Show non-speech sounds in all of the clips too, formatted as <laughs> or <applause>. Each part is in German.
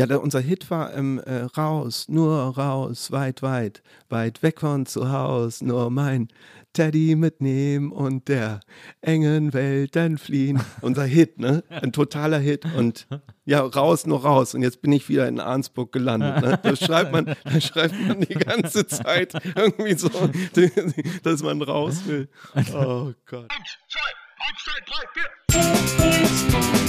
Ja, der, unser Hit war ähm, äh, raus, nur raus, weit, weit, weit weg von zu Haus, nur mein Teddy mitnehmen und der engen Welt dann fliehen. Unser Hit, ne? Ein totaler Hit und ja, raus, nur raus. Und jetzt bin ich wieder in Arnsburg gelandet. Ne? Da schreibt man, da schreibt man die ganze Zeit irgendwie so, dass man raus will. Oh Gott. Eins, zwei, eins, zwei, drei, vier.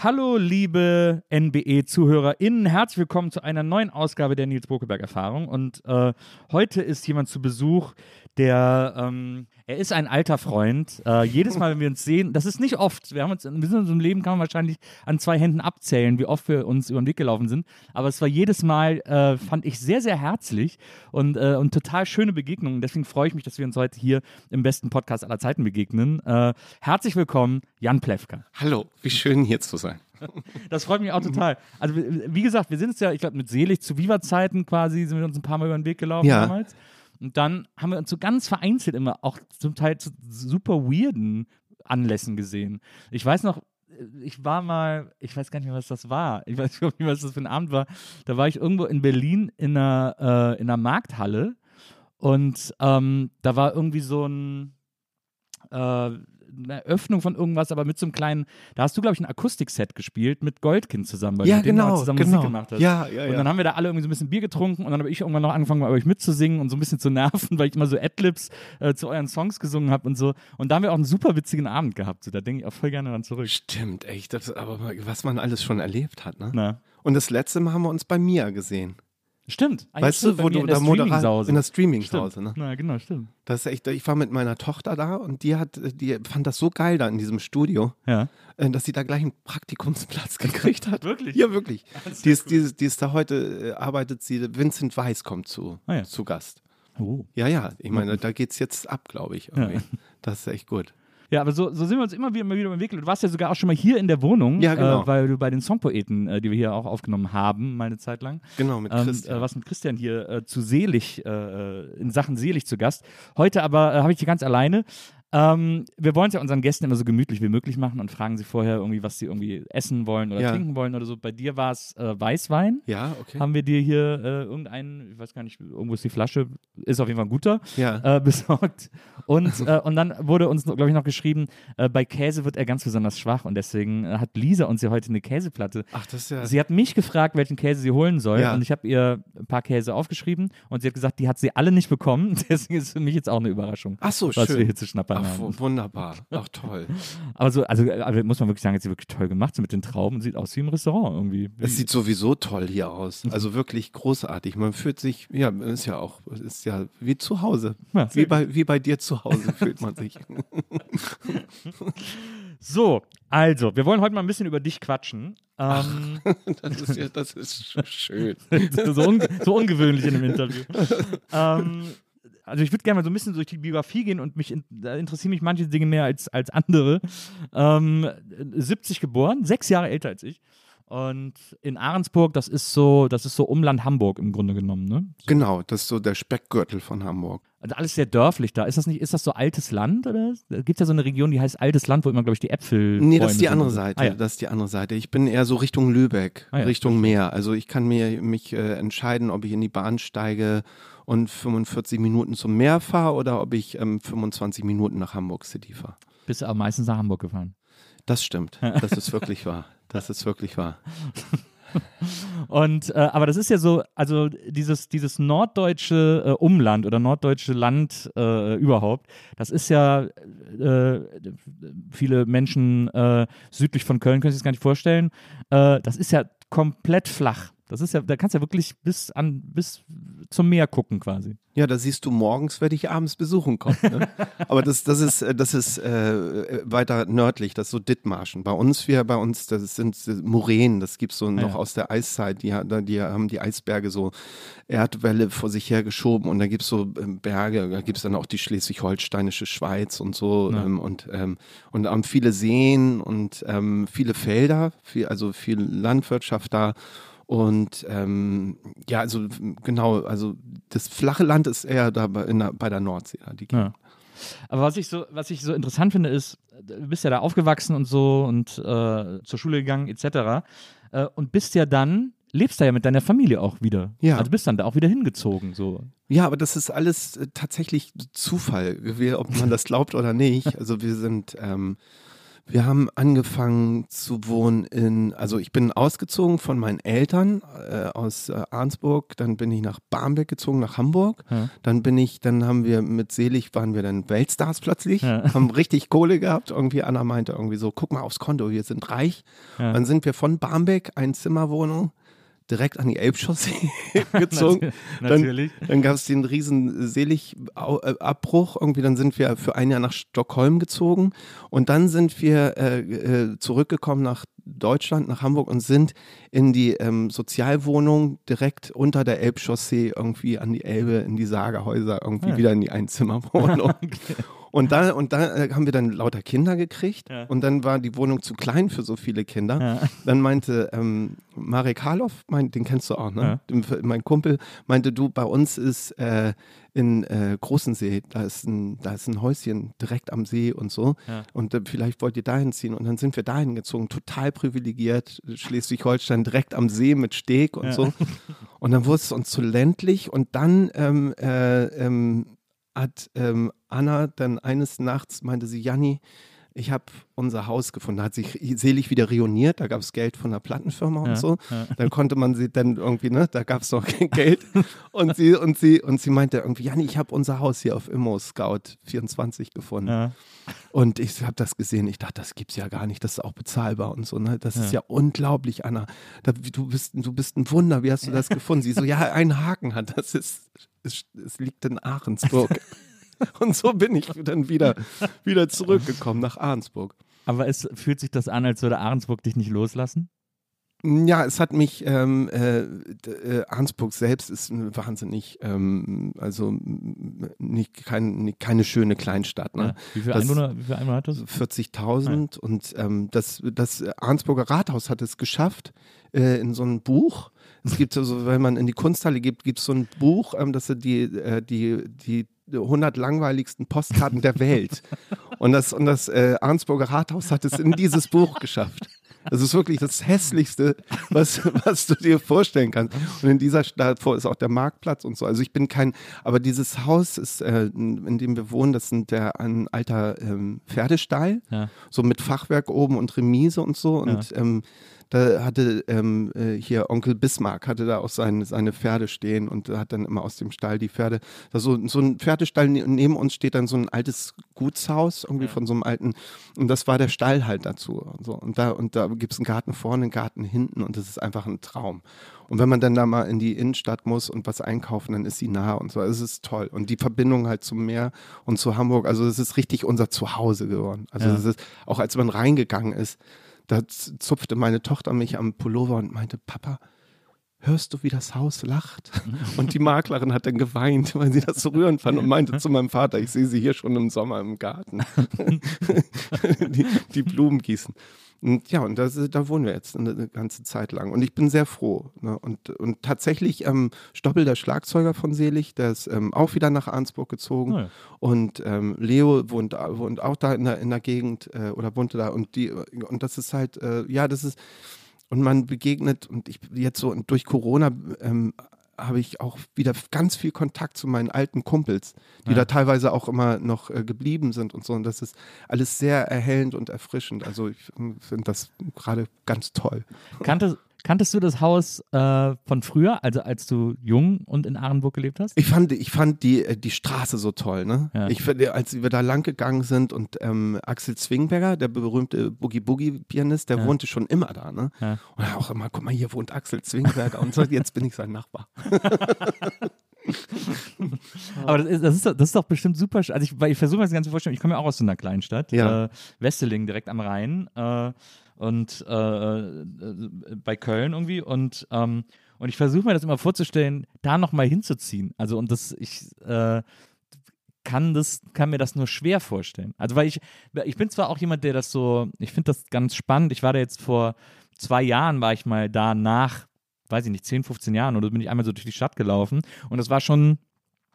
Hallo, liebe NBE-ZuhörerInnen, herzlich willkommen zu einer neuen Ausgabe der Nils Bokeberg-Erfahrung. Und äh, heute ist jemand zu Besuch, der, ähm, er ist ein alter Freund. Äh, jedes Mal, wenn wir uns sehen, das ist nicht oft. Wir haben uns, wir sind in unserem Leben, kann man wahrscheinlich an zwei Händen abzählen, wie oft wir uns über den Weg gelaufen sind. Aber es war jedes Mal, äh, fand ich sehr, sehr herzlich und, äh, und total schöne Begegnungen. Deswegen freue ich mich, dass wir uns heute hier im besten Podcast aller Zeiten begegnen. Äh, herzlich willkommen, Jan Plewka. Hallo, wie schön hier zu sein. <laughs> Das freut mich auch total. Also, wie gesagt, wir sind es ja, ich glaube, mit Selig zu Viva-Zeiten quasi, sind wir uns ein paar Mal über den Weg gelaufen Ja. damals. Und dann haben wir uns so ganz vereinzelt immer auch zum Teil zu super weirden Anlässen gesehen. Ich weiß noch, ich war mal, ich weiß gar nicht mehr, was das war. Ich weiß nicht, was das für ein Abend war. Da war ich irgendwo in Berlin in einer, äh, in einer Markthalle und ähm, da war irgendwie so ein, äh, eine Öffnung von irgendwas, aber mit so einem kleinen, da hast du, glaube ich, ein Akustikset gespielt mit Goldkind zusammen, weil Ja, du mit dem genau, mal zusammen genau. Musik gemacht hast. Ja, ja, Und dann haben wir da alle irgendwie so ein bisschen Bier getrunken und dann habe ich irgendwann noch angefangen, bei euch mitzusingen und so ein bisschen zu nerven, <laughs> weil ich immer so Adlibs äh, zu euren Songs gesungen habe und so. Und da haben wir auch einen super witzigen Abend gehabt. So, da denke ich auch voll gerne dran zurück. Stimmt, echt. Das, aber was man alles schon erlebt hat, ne? Na. Und das letzte Mal haben wir uns bei Mia gesehen. Stimmt. Ja, weißt du, wo du in der da Moderator in der Streaming-Sause, ne? Na, genau, stimmt. Das ist echt, ich war mit meiner Tochter da und die hat, die fand das so geil da in diesem Studio, Ja. äh, dass sie da gleich einen Praktikumsplatz <laughs> gekriegt hat. Wirklich? Ja, wirklich. <laughs> Die ist, die, ist, die ist da heute, äh, arbeitet sie, Vincent Weiss kommt zu, Ah ja. zu Gast. Oh. Ja, ja, ich meine, da geht's jetzt ab, glaube ich. Irgendwie. Das ist echt gut. Ja, aber so, so sind wir uns immer wieder, immer wieder entwickelt. Du warst ja sogar auch schon mal hier in der Wohnung, Ja, genau. äh, weil du bei den Songpoeten, äh, die wir hier auch aufgenommen haben, mal eine Zeit lang, Genau, mit ähm, Christian. äh, was mit Christian hier äh, zu selig, äh, in Sachen selig zu Gast. Heute aber äh, habe ich die ganz alleine. Ähm, wir wollen es ja unseren Gästen immer so gemütlich wie möglich machen und fragen sie vorher irgendwie, was sie irgendwie essen wollen oder Ja. trinken wollen oder so. Bei dir war es äh, Weißwein. ja, okay. Haben wir dir hier äh, irgendeinen, ich weiß gar nicht, irgendwo ist die Flasche, ist auf jeden Fall ein guter, Ja. äh, <laughs> besorgt. Und, äh, und dann wurde uns, glaube ich, noch geschrieben, äh, bei Käse wird er ganz besonders schwach und deswegen äh, hat Lisa uns ja heute eine Käseplatte. Ach, das ist ja. Sie hat mich gefragt, welchen Käse sie holen soll Ja. und ich habe ihr ein paar Käse aufgeschrieben und sie hat gesagt, die hat sie alle nicht bekommen. <laughs> Deswegen ist für mich jetzt auch eine Überraschung, Ach so, was schön. wir hier zu schnappern Ach, wunderbar. Ach, toll. <laughs> Aber so, also, also muss man wirklich sagen, hat sie wirklich toll gemacht, so mit den Trauben, sieht aus wie im Restaurant irgendwie. Es sieht sowieso toll hier aus. Also wirklich großartig. Man fühlt sich, ja, ist ja auch, ist ja wie zu Hause. Ja, wie, bei, wie bei dir zu Hause fühlt man sich. <laughs> So, also, wir wollen heute mal ein bisschen über dich quatschen. Ähm, <laughs> Das ist ja, das ist sch- schön. so, unge so ungewöhnlich in einem Interview. ähm, also ich würde gerne mal so ein bisschen durch die Biografie gehen und mich in, da interessieren mich manche Dinge mehr als, als andere. Ähm, 70 geboren, sechs Jahre älter als ich. Und in Ahrensburg, das ist so, das ist so Umland Hamburg im Grunde genommen, ne? Genau, das ist so der Speckgürtel von Hamburg. Also alles sehr dörflich da. Ist das nicht, ist das so altes Land oder? Da gibt es ja so eine Region, die heißt altes Land, wo immer, glaube ich, die Äpfel. Nee, das ist die andere Seite. Ah, ja. Das ist die andere Seite. Ich bin eher so Richtung Lübeck, Ah ja, Richtung Meer. Also ich kann mir mich äh, entscheiden, ob ich in die Bahn steige und 45 Minuten zum Meer fahre oder ob ich ähm, 25 Minuten nach Hamburg City fahre. Bist du aber meistens nach Hamburg gefahren. Das stimmt. <laughs> Das ist wirklich wahr. Das ist wirklich wahr. <laughs> Und äh, aber das ist ja so, also dieses, dieses norddeutsche äh, Umland oder norddeutsche Land äh, überhaupt, das ist ja äh, viele Menschen äh, südlich von Köln können sich das gar nicht vorstellen. Äh, das ist ja komplett flach. Das ist ja, da kannst du ja wirklich bis an, bis zum Meer gucken quasi. Ja, da siehst du morgens, werde ich abends besuchen kommen. Ne? <laughs> Aber das, das ist, äh, das ist äh, weiter nördlich, das ist so Dithmarschen. Bei uns, wir bei uns, das sind Moränen, das gibt es so noch ja. aus der Eiszeit. Die, die haben die Eisberge so Erdwelle vor sich hergeschoben und da gibt es so ähm, Berge, da gibt es dann auch die schleswig-holsteinische Schweiz und so Ja. ähm, und, ähm, und haben viele Seen und ähm, viele Felder, viel, also viel Landwirtschaft da. Und ähm, ja, also genau, also das flache Land ist eher da bei, in der, bei der Nordsee. Die Ja. Aber was ich so, was ich so interessant finde, ist, du bist ja da aufgewachsen und so und äh, zur Schule gegangen, etc. Äh, und bist ja dann, lebst da ja mit deiner Familie auch wieder. Ja. Also bist dann da auch wieder hingezogen. So. Ja, aber das ist alles äh, tatsächlich Zufall, ob man das glaubt oder nicht. Also wir sind, ähm, wir haben angefangen zu wohnen in, also ich bin ausgezogen von meinen Eltern äh, aus äh, Arnsburg, dann bin ich nach Barmbek gezogen, nach Hamburg. Ja. Dann bin ich, dann haben wir mit Selig, waren wir dann Weltstars plötzlich, Ja. haben richtig Kohle gehabt. Irgendwie Anna meinte irgendwie so, guck mal aufs Konto, wir sind reich. Ja. Dann sind wir von Barmbek, Einzimmerwohnung, direkt an die Elbchaussee <laughs> gezogen. Dann- Natürlich. Dann gab es den riesen Selig-Abbruch. Irgendwie, dann sind wir für ein Jahr nach Stockholm gezogen. Und dann sind wir äh, äh, zurückgekommen nach Deutschland, nach Hamburg und sind in die ähm, Sozialwohnung direkt unter der Elbchaussee irgendwie an die Elbe, in die Sagerhäuser, irgendwie Ja. wieder in die Einzimmerwohnung. <laughs> Und da, und da äh, haben wir dann lauter Kinder gekriegt Ja. und dann war die Wohnung zu klein für so viele Kinder. Ja. Dann meinte ähm, Marek Harloff, mein, den kennst du auch, ne? Ja. Mein Kumpel, meinte, du, bei uns ist äh, in äh, Großensee, da ist, ein, da ist ein Häuschen direkt am See und so. Und äh, vielleicht wollt ihr dahin ziehen. Und dann sind wir dahin gezogen, total privilegiert, Schleswig-Holstein direkt am See mit Steg und so. <laughs> Und dann wurde es uns zu ländlich und dann ähm, äh, ähm, hat ähm, Anna dann eines Nachts meinte sie, Janni, ich habe unser Haus gefunden. Da hat sich selig wieder reuniert, da gab es Geld von der Plattenfirma und Ja, so. ja. Dann konnte man sie dann irgendwie, ne, da gab es noch kein <laughs> Geld. Und sie, und sie, und sie meinte irgendwie, Janni, ich habe unser Haus hier auf Immo Scout 24 gefunden. Ja. Und ich habe das gesehen, ich dachte, das gibt's ja gar nicht, das ist auch bezahlbar und so, ne? Das ist Ja. ja unglaublich, Anna. Da, du, bist, du bist ein Wunder, wie hast du das <laughs> gefunden? Sie so, ja, ein Haken hat, das ist, es, es liegt in Ahrensburg. <laughs> <laughs> und so bin ich dann wieder, wieder zurückgekommen nach Ahrensburg. Aber es fühlt sich das an, als würde Ahrensburg dich nicht loslassen? Ja, es hat mich, ähm, äh, äh, Arnsburg selbst ist wahnsinnig, ähm, also nicht, kein, nicht, keine schöne Kleinstadt. Ne? Ja. Wie viele Einwohner, wie viele Einwohner hat das? 40.000 und ähm, das, das Arnsburger Rathaus hat es geschafft äh, in so einem Buch. Es gibt also, wenn man in die Kunsthalle geht, gibt es so ein Buch, ähm, das sind die, äh, die, die 100 langweiligsten Postkarten der Welt. Und das, und das äh, Arnsburger Rathaus hat es in dieses Buch geschafft. Das ist wirklich das Hässlichste, was, was du dir vorstellen kannst. Und in dieser Stadt vor ist auch der Marktplatz und so. Also ich bin kein, aber dieses Haus ist, äh, in dem wir wohnen, das sind der ein alter ähm, Pferdestall, Ja. so mit Fachwerk oben und Remise und so. Und ähm, da hatte ähm, äh, hier Onkel Bismarck hatte da auch seine, seine Pferde stehen und hat dann immer aus dem Stall die Pferde. Da so, so ein Pferdestall ne- neben uns steht dann so ein altes Gutshaus, irgendwie von so einem alten, und das war der Stall halt dazu. Und, so. und da, und da gibt es einen Garten vorne, einen Garten hinten und das ist einfach ein Traum. Und wenn man dann da mal in die Innenstadt muss und was einkaufen, dann ist sie nah und so. Also es ist toll. Und die Verbindung halt zum Meer und zu Hamburg, also es ist richtig unser Zuhause geworden. Also Ja. es ist, auch als man reingegangen ist, da zupfte meine Tochter mich am Pullover und meinte, Papa, hörst du, wie das Haus lacht? <laughs> Und die Maklerin hat dann geweint, weil sie das so rührend fand und meinte zu meinem Vater, ich sehe sie hier schon im Sommer im Garten, <laughs> <laughs> die, die Blumen gießen. Und ja, und das, da wohnen wir jetzt eine ganze Zeit lang. Und ich bin sehr froh. Ne? Und, und tatsächlich, ähm, Stoppel, der Schlagzeuger von Selig, der ist ähm, auch wieder nach Arnsburg gezogen. Ah, ja. Und ähm, Leo wohnt, wohnt auch da in der, in der Gegend äh, oder wohnte da. Und, die, und das ist halt, äh, ja, das ist, und man begegnet, und ich jetzt so durch Corona ähm, habe ich auch wieder ganz viel Kontakt zu meinen alten Kumpels, die Ja. da teilweise auch immer noch äh, geblieben sind und so. Und das ist alles sehr erhellend und erfrischend. Also ich ähm, finde das gerade ganz toll. Kannte, Kanntest du das Haus äh, von früher, also als du jung und in Arenburg gelebt hast? Ich fand, ich fand die, äh, die Straße so toll, ne? Ja. Ich als wir da lang gegangen sind und ähm, Axel Zwingberger, der berühmte Boogie-Boogie-Pianist, der Ja. wohnte schon immer da, ne? Ja. Und auch immer, guck mal, hier wohnt Axel Zwingberger und so, jetzt bin ich sein Nachbar. <laughs> Aber das ist, das ist, doch- das ist doch bestimmt super. Also ich, ich versuche mir das Ganze vorzustellen. Ich komme ja auch aus so einer Kleinstadt, Ja. äh, Wesseling, direkt am Rhein äh, und äh, äh, bei Köln irgendwie. Und, ähm, und ich versuche mir das immer vorzustellen, da nochmal hinzuziehen. Also und das, ich äh, kann das, kann mir das nur schwer vorstellen. Also weil ich, ich bin zwar auch jemand, der das so, ich finde das ganz spannend. Ich war da jetzt vor zwei Jahren, war ich mal da nach, weiß ich nicht, 10, 15 Jahren oder bin ich einmal so durch die Stadt gelaufen und das war schon,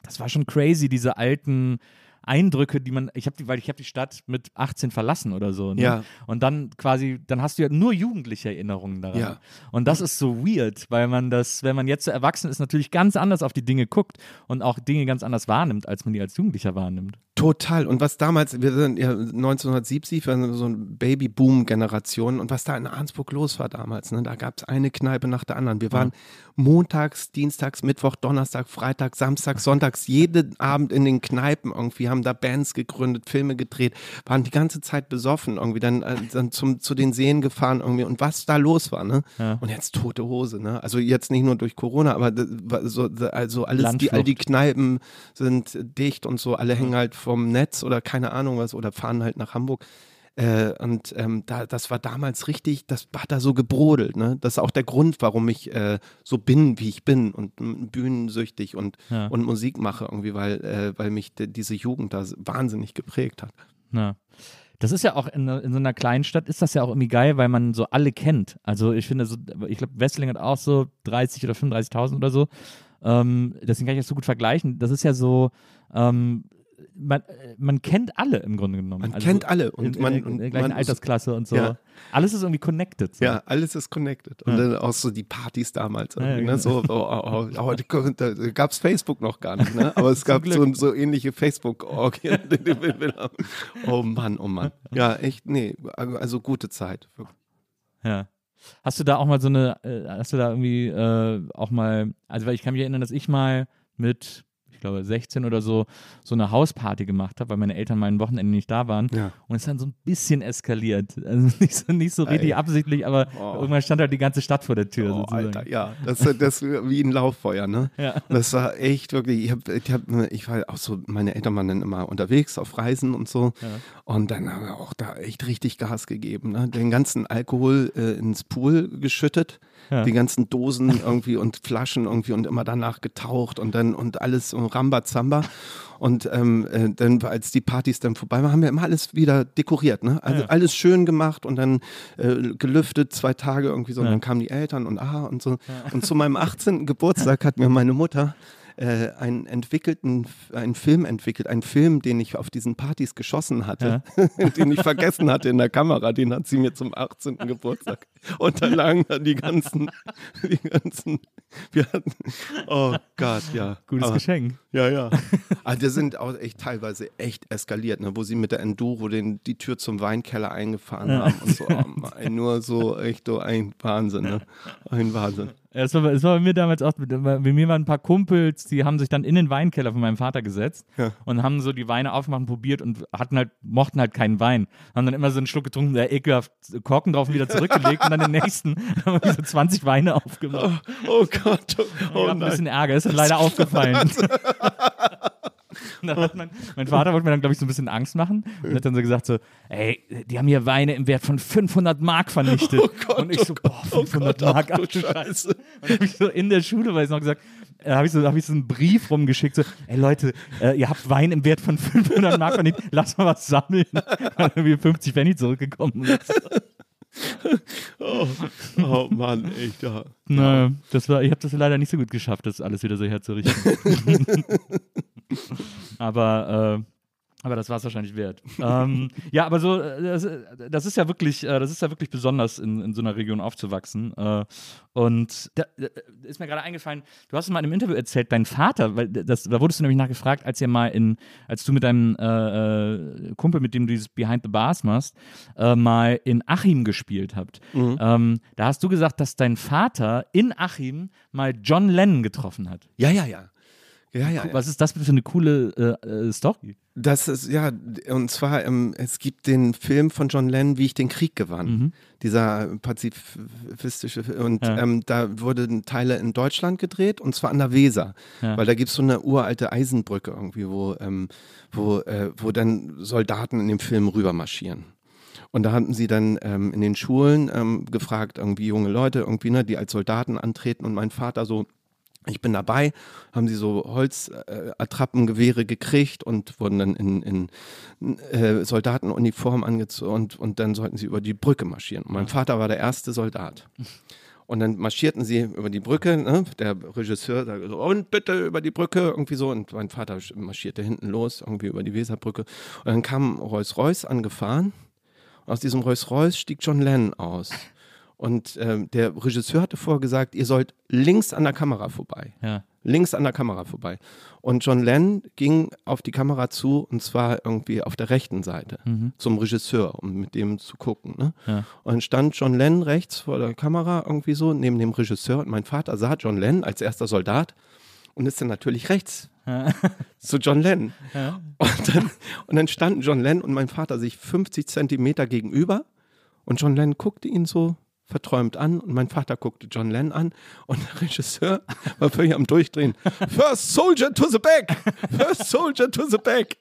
das war schon crazy, diese alten Eindrücke, die man, ich habe die, weil ich habe die Stadt mit 18 verlassen oder so. Ne? Ja. Und dann quasi, dann hast du ja nur jugendliche Erinnerungen daran. Ja. Und das ist so weird, weil man das, wenn man jetzt so erwachsen ist, natürlich ganz anders auf die Dinge guckt und auch Dinge ganz anders wahrnimmt, als man die als Jugendlicher wahrnimmt. Total. Und was damals, wir sind ja 1970, wir sind so eine Baby-Boom-Generation und was da in Arnsburg los war damals, ne, da gab es eine Kneipe nach der anderen. Wir waren montags, dienstags, Mittwoch, Donnerstag, Freitag, Samstag, sonntags, jeden Abend in den Kneipen irgendwie, haben da Bands gegründet, Filme gedreht, waren die ganze Zeit besoffen irgendwie, dann, äh, dann zum, zu den Seen gefahren irgendwie und was da los war, ne? Ja. Und jetzt tote Hose, ne? Also jetzt nicht nur durch Corona, aber so, also alles, die, all die Kneipen sind dicht und so, alle hängen halt vom Netz oder keine Ahnung was oder fahren halt nach Hamburg. Äh, und ähm, da, das war damals richtig, das hat da so gebrodelt. Ne? Das ist auch der Grund, warum ich äh, so bin, wie ich bin und m, bühnensüchtig und, Ja. und Musik mache irgendwie, weil, äh, weil mich diese Jugend da wahnsinnig geprägt hat. Ja. Das ist ja auch in, in so einer kleinen Stadt ist das ja auch irgendwie geil, weil man so alle kennt. Also ich finde so, ich glaube, Wesseling hat auch so 30 oder 35.000 oder so. Ähm, deswegen kann ich das so gut vergleichen. Das ist ja so, ähm, man, äh, man kennt alle im Grunde genommen. Man Also kennt alle und in, man, in, der, in und der gleichen man Altersklasse und so. Ja. Alles ist irgendwie connected. So. Ja, alles ist connected. Und Ja. dann auch so die Partys damals. Ja, irgendwie, genau. ne? so, oh, oh, oh, heute gab es Facebook noch gar nicht, ne? <laughs> aber es gab so, so ähnliche Facebook-Orgien. <laughs> oh Mann, oh Mann. Ja, echt, nee, also gute Zeit. Ja. Hast du da auch mal so eine, äh, hast du da irgendwie äh, auch mal, also weil ich kann mich erinnern, dass ich mal mit, glaube 16 oder so, so eine Hausparty gemacht habe, weil meine Eltern ein Wochenende nicht da waren. Ja. Und es ist dann so ein bisschen eskaliert. Also <laughs> nicht so, nicht so richtig absichtlich, aber Oh. irgendwann stand halt die ganze Stadt vor der Tür Oh, sozusagen. Alter, ja, das, das wie ein Lauffeuer, ne? Ja. Das war echt wirklich, ich, hab, ich, hab, ich war auch so, meine Eltern waren dann immer unterwegs auf Reisen und so. Ja. Und dann haben wir auch da echt richtig Gas gegeben. Ne? Den ganzen Alkohol äh, ins Pool geschüttet, Ja. die ganzen Dosen <laughs> irgendwie und Flaschen irgendwie und immer danach getaucht und dann und alles so Rambazamba. Und ähm, äh, dann, als die Partys dann vorbei waren, haben wir immer alles wieder dekoriert, ne? Also Ja. alles schön gemacht und dann äh, gelüftet, zwei Tage irgendwie so. Und Ja. dann kamen die Eltern und ah und so. Und zu meinem <laughs> 18. Geburtstag hat mir meine Mutter äh, einen entwickelten, einen Film entwickelt, einen Film, den ich auf diesen Partys geschossen hatte, <laughs> den ich vergessen hatte in der Kamera, den hat sie mir zum 18. Geburtstag. <laughs> Und da die ganzen, die ganzen, wir hatten, oh Gott, ja. Gutes Aber- Geschenk. ja, ja. Aber <laughs> die sind auch echt teilweise echt eskaliert, ne? wo sie mit der Enduro den, die Tür zum Weinkeller eingefahren Ja. haben und so. Oh nur so echt so ein Wahnsinn, ne? Ein Wahnsinn. Es war, es war bei mir damals auch, bei mir waren ein paar Kumpels, die haben sich dann in den Weinkeller von meinem Vater gesetzt Ja. und haben so die Weine aufgemacht und probiert und hatten halt, mochten halt keinen Wein. Haben dann immer so einen Schluck getrunken, der ekelhaft Korken drauf und wieder zurückgelegt und dann den nächsten <laughs> haben wir so 20 Weine aufgemacht. Oh Gott, oh, Ich oh hab ein nein. bisschen Ärger, ist dann leider <laughs> aufgefallen. <laughs> <laughs> Und dann hat mein, mein Vater wollte mir dann, glaube ich, so ein bisschen Angst machen und hat dann so gesagt so, ey, die haben hier Weine im Wert von 500 Mark vernichtet. <laughs> und ich so, boah, 500 Oh Gott, Mark, ach du Scheiße. Und habe ich so in der Schule, weil ich noch gesagt, äh, habe ich, so, hab ich so einen Brief rumgeschickt, so, ey Leute, äh, ihr habt Wein im Wert von 500 Mark vernichtet, <laughs> lass mal was sammeln. Dann haben wir 50 Penny zurückgekommen. Oh, oh Mann, echt, ja. Nö, das war, ich habe das leider nicht so gut geschafft, das alles wieder so herzurichten. Aber Aber das war es wahrscheinlich wert. ähm, ja, aber so, äh, das, das, ist ja wirklich, äh, das ist ja wirklich besonders, in, in so einer Region aufzuwachsen. Äh, und da, da, ist mir gerade eingefallen, du hast mal in einem Interview erzählt, dein Vater, weil das, da wurdest du nämlich nachgefragt, als ihr mal in, als du mit deinem äh, Kumpel, mit dem du dieses Behind the Bars machst, äh, mal in Achim gespielt habt. Mhm. Ähm, da hast du gesagt, dass dein Vater in Achim mal John Lennon getroffen hat. Ja, ja, ja. Ja, ja, Was ist das für eine coole äh, äh, Story? Das ist, ja, und zwar, ähm, es gibt den Film von John Lennon, wie ich den Krieg gewann. Mhm. Dieser pazifistische, und ja. ähm, da wurden Teile in Deutschland gedreht, und zwar an der Weser. Ja. Weil da gibt es so eine uralte Eisenbrücke irgendwie, wo, ähm, wo, äh, wo dann Soldaten in dem Film rübermarschieren. Und da hatten sie dann ähm, in den Schulen ähm, gefragt, irgendwie junge Leute, irgendwie, ne, die als Soldaten antreten. Und mein Vater so, ich bin dabei, haben sie so Holzattrappengewehre äh, gekriegt und wurden dann in, in äh, Soldatenuniform angezogen und, und dann sollten sie über die Brücke marschieren. Und mein Vater war der erste Soldat. Und dann marschierten sie über die Brücke, ne? der Regisseur sagte so, und bitte über die Brücke, irgendwie so. Und mein Vater marschierte hinten los, irgendwie über die Weserbrücke. Und dann kam Rolls-Royce angefahren. Und aus diesem Rolls-Royce stieg John Lennon aus. Und äh, der Regisseur hatte vorgesagt, ihr sollt links an der Kamera vorbei. Ja. Links an der Kamera vorbei. Und John Lennon ging auf die Kamera zu und zwar irgendwie auf der rechten Seite mhm. zum Regisseur, um mit dem zu gucken. Ne? Ja. Und dann stand John Lennon rechts vor der Kamera irgendwie so neben dem Regisseur und mein Vater sah John Lennon als erster Soldat und ist dann natürlich rechts <laughs> zu John Lennon. Ja. Und, dann, und dann standen John Lennon und mein Vater sich 50 Zentimeter gegenüber und John Lennon guckte ihn so verträumt an und mein Vater guckte John Lennon an und der Regisseur war völlig am Durchdrehen. First Soldier to the back! First Soldier to the back!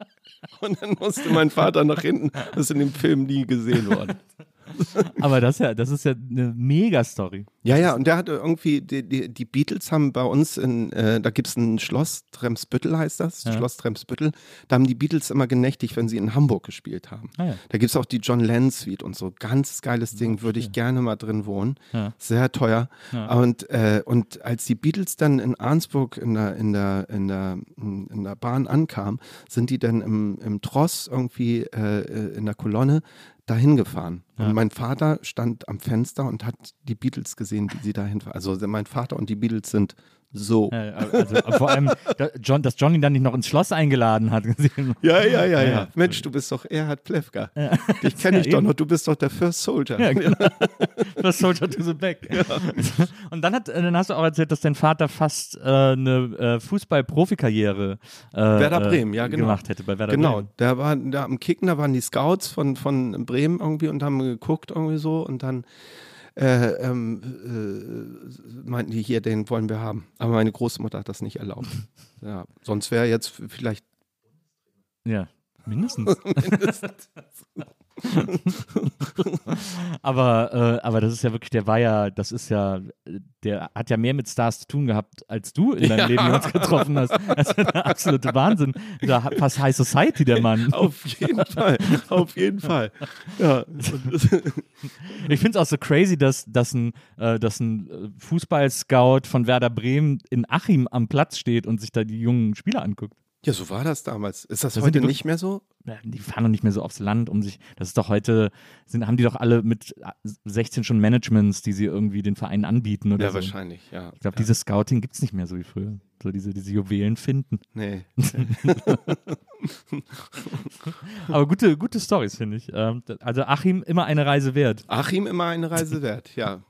Und dann musste mein Vater nach hinten. Das ist in dem Film nie gesehen worden. <laughs> Aber das, ja, das ist ja eine Mega-Story. Ja, ja, und der hatte irgendwie, die, die, die Beatles haben bei uns in, äh, da gibt es ein Schloss, Tremsbüttel heißt das, ja. Schloss Tremsbüttel. Da haben die Beatles immer genächtigt, wenn sie in Hamburg gespielt haben. Ah, ja. Da gibt es auch die John Lennon Suite und so. Ganz geiles Ding, würde ich gerne mal drin wohnen. Sehr teuer. Und, äh, und als die Beatles dann in Arnsburg in der, in der, in der, in der Bahn ankamen, sind die dann im, im Tross irgendwie äh, äh in der Kolonne dahin gefahren. Ja. Und mein Vater stand am Fenster und hat die Beatles gesehen, wie sie dahin fahren. Also mein Vater und die Beatles sind so. Ja, also, vor allem, John, dass Johnny dann nicht noch ins Schloss eingeladen hat. <laughs> ja, ja, ja, ja. Mensch, du bist doch Erhard Plewka. Ja. Dich kenne ich <laughs> doch noch. Du bist doch der First Soldier. Ja, genau. <laughs> First Soldier to the back. Und dann, hat, dann hast du auch erzählt, dass dein Vater fast äh, eine äh, Fußball-Profikarriere äh, Werder Bremen, ja, genau. gemacht hätte bei Werder genau. Bremen. Genau, da war da am Kicken, da waren die Scouts von, von Bremen irgendwie und haben geguckt irgendwie so und dann äh, ähm, äh, meinten die hier, den wollen wir haben. Aber meine Großmutter hat das nicht erlaubt. <laughs> Ja, sonst wäre jetzt vielleicht. Ja, mindestens. <laughs> mindestens. <laughs> aber, äh, aber das ist ja wirklich, der war ja, das ist ja, der hat ja mehr mit Stars zu tun gehabt, als du in deinem ja. Leben uns getroffen hast. Das ist der absolute Wahnsinn. Da fast High Society, der Mann. Auf jeden Fall, auf jeden Fall. Ja. Ich finde es auch so crazy, dass, dass ein, äh, dass ein Fußballscout von Werder Bremen in Achim am Platz steht und sich da die jungen Spieler anguckt. Ja, so war das damals. Ist das, das heute nicht mehr so? Die fahren doch nicht mehr so aufs Land, um sich. Das ist doch heute, sind, haben die doch alle mit 16 schon Managements, die sie irgendwie den Vereinen anbieten oder Ja, so. wahrscheinlich, ja. Ich glaube, ja. dieses Scouting gibt es nicht mehr so wie früher. So diese, diese Juwelen finden. Nee. <laughs> Aber gute, gute Stories, finde ich. Ähm, also Achim immer eine Reise wert. Achim immer eine Reise wert, ja.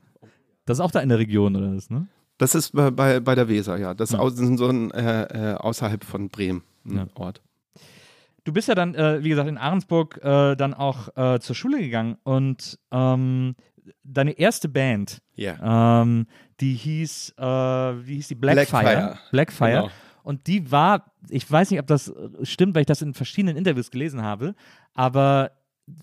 Das ist auch da in der Region, oder was, ne? Das ist bei, bei, bei der Weser, ja. Das ja. ist so ein äh, äh, außerhalb von Bremen ein ja. Ort. Du bist ja dann, äh, wie gesagt, in Ahrensburg äh, dann auch äh, zur Schule gegangen und ähm, deine erste Band, yeah. ähm, die hieß, äh, wie hieß die? Blackfire. Blackfire. Blackfire. Genau. Und die war, ich weiß nicht, ob das stimmt, weil ich das in verschiedenen Interviews gelesen habe, aber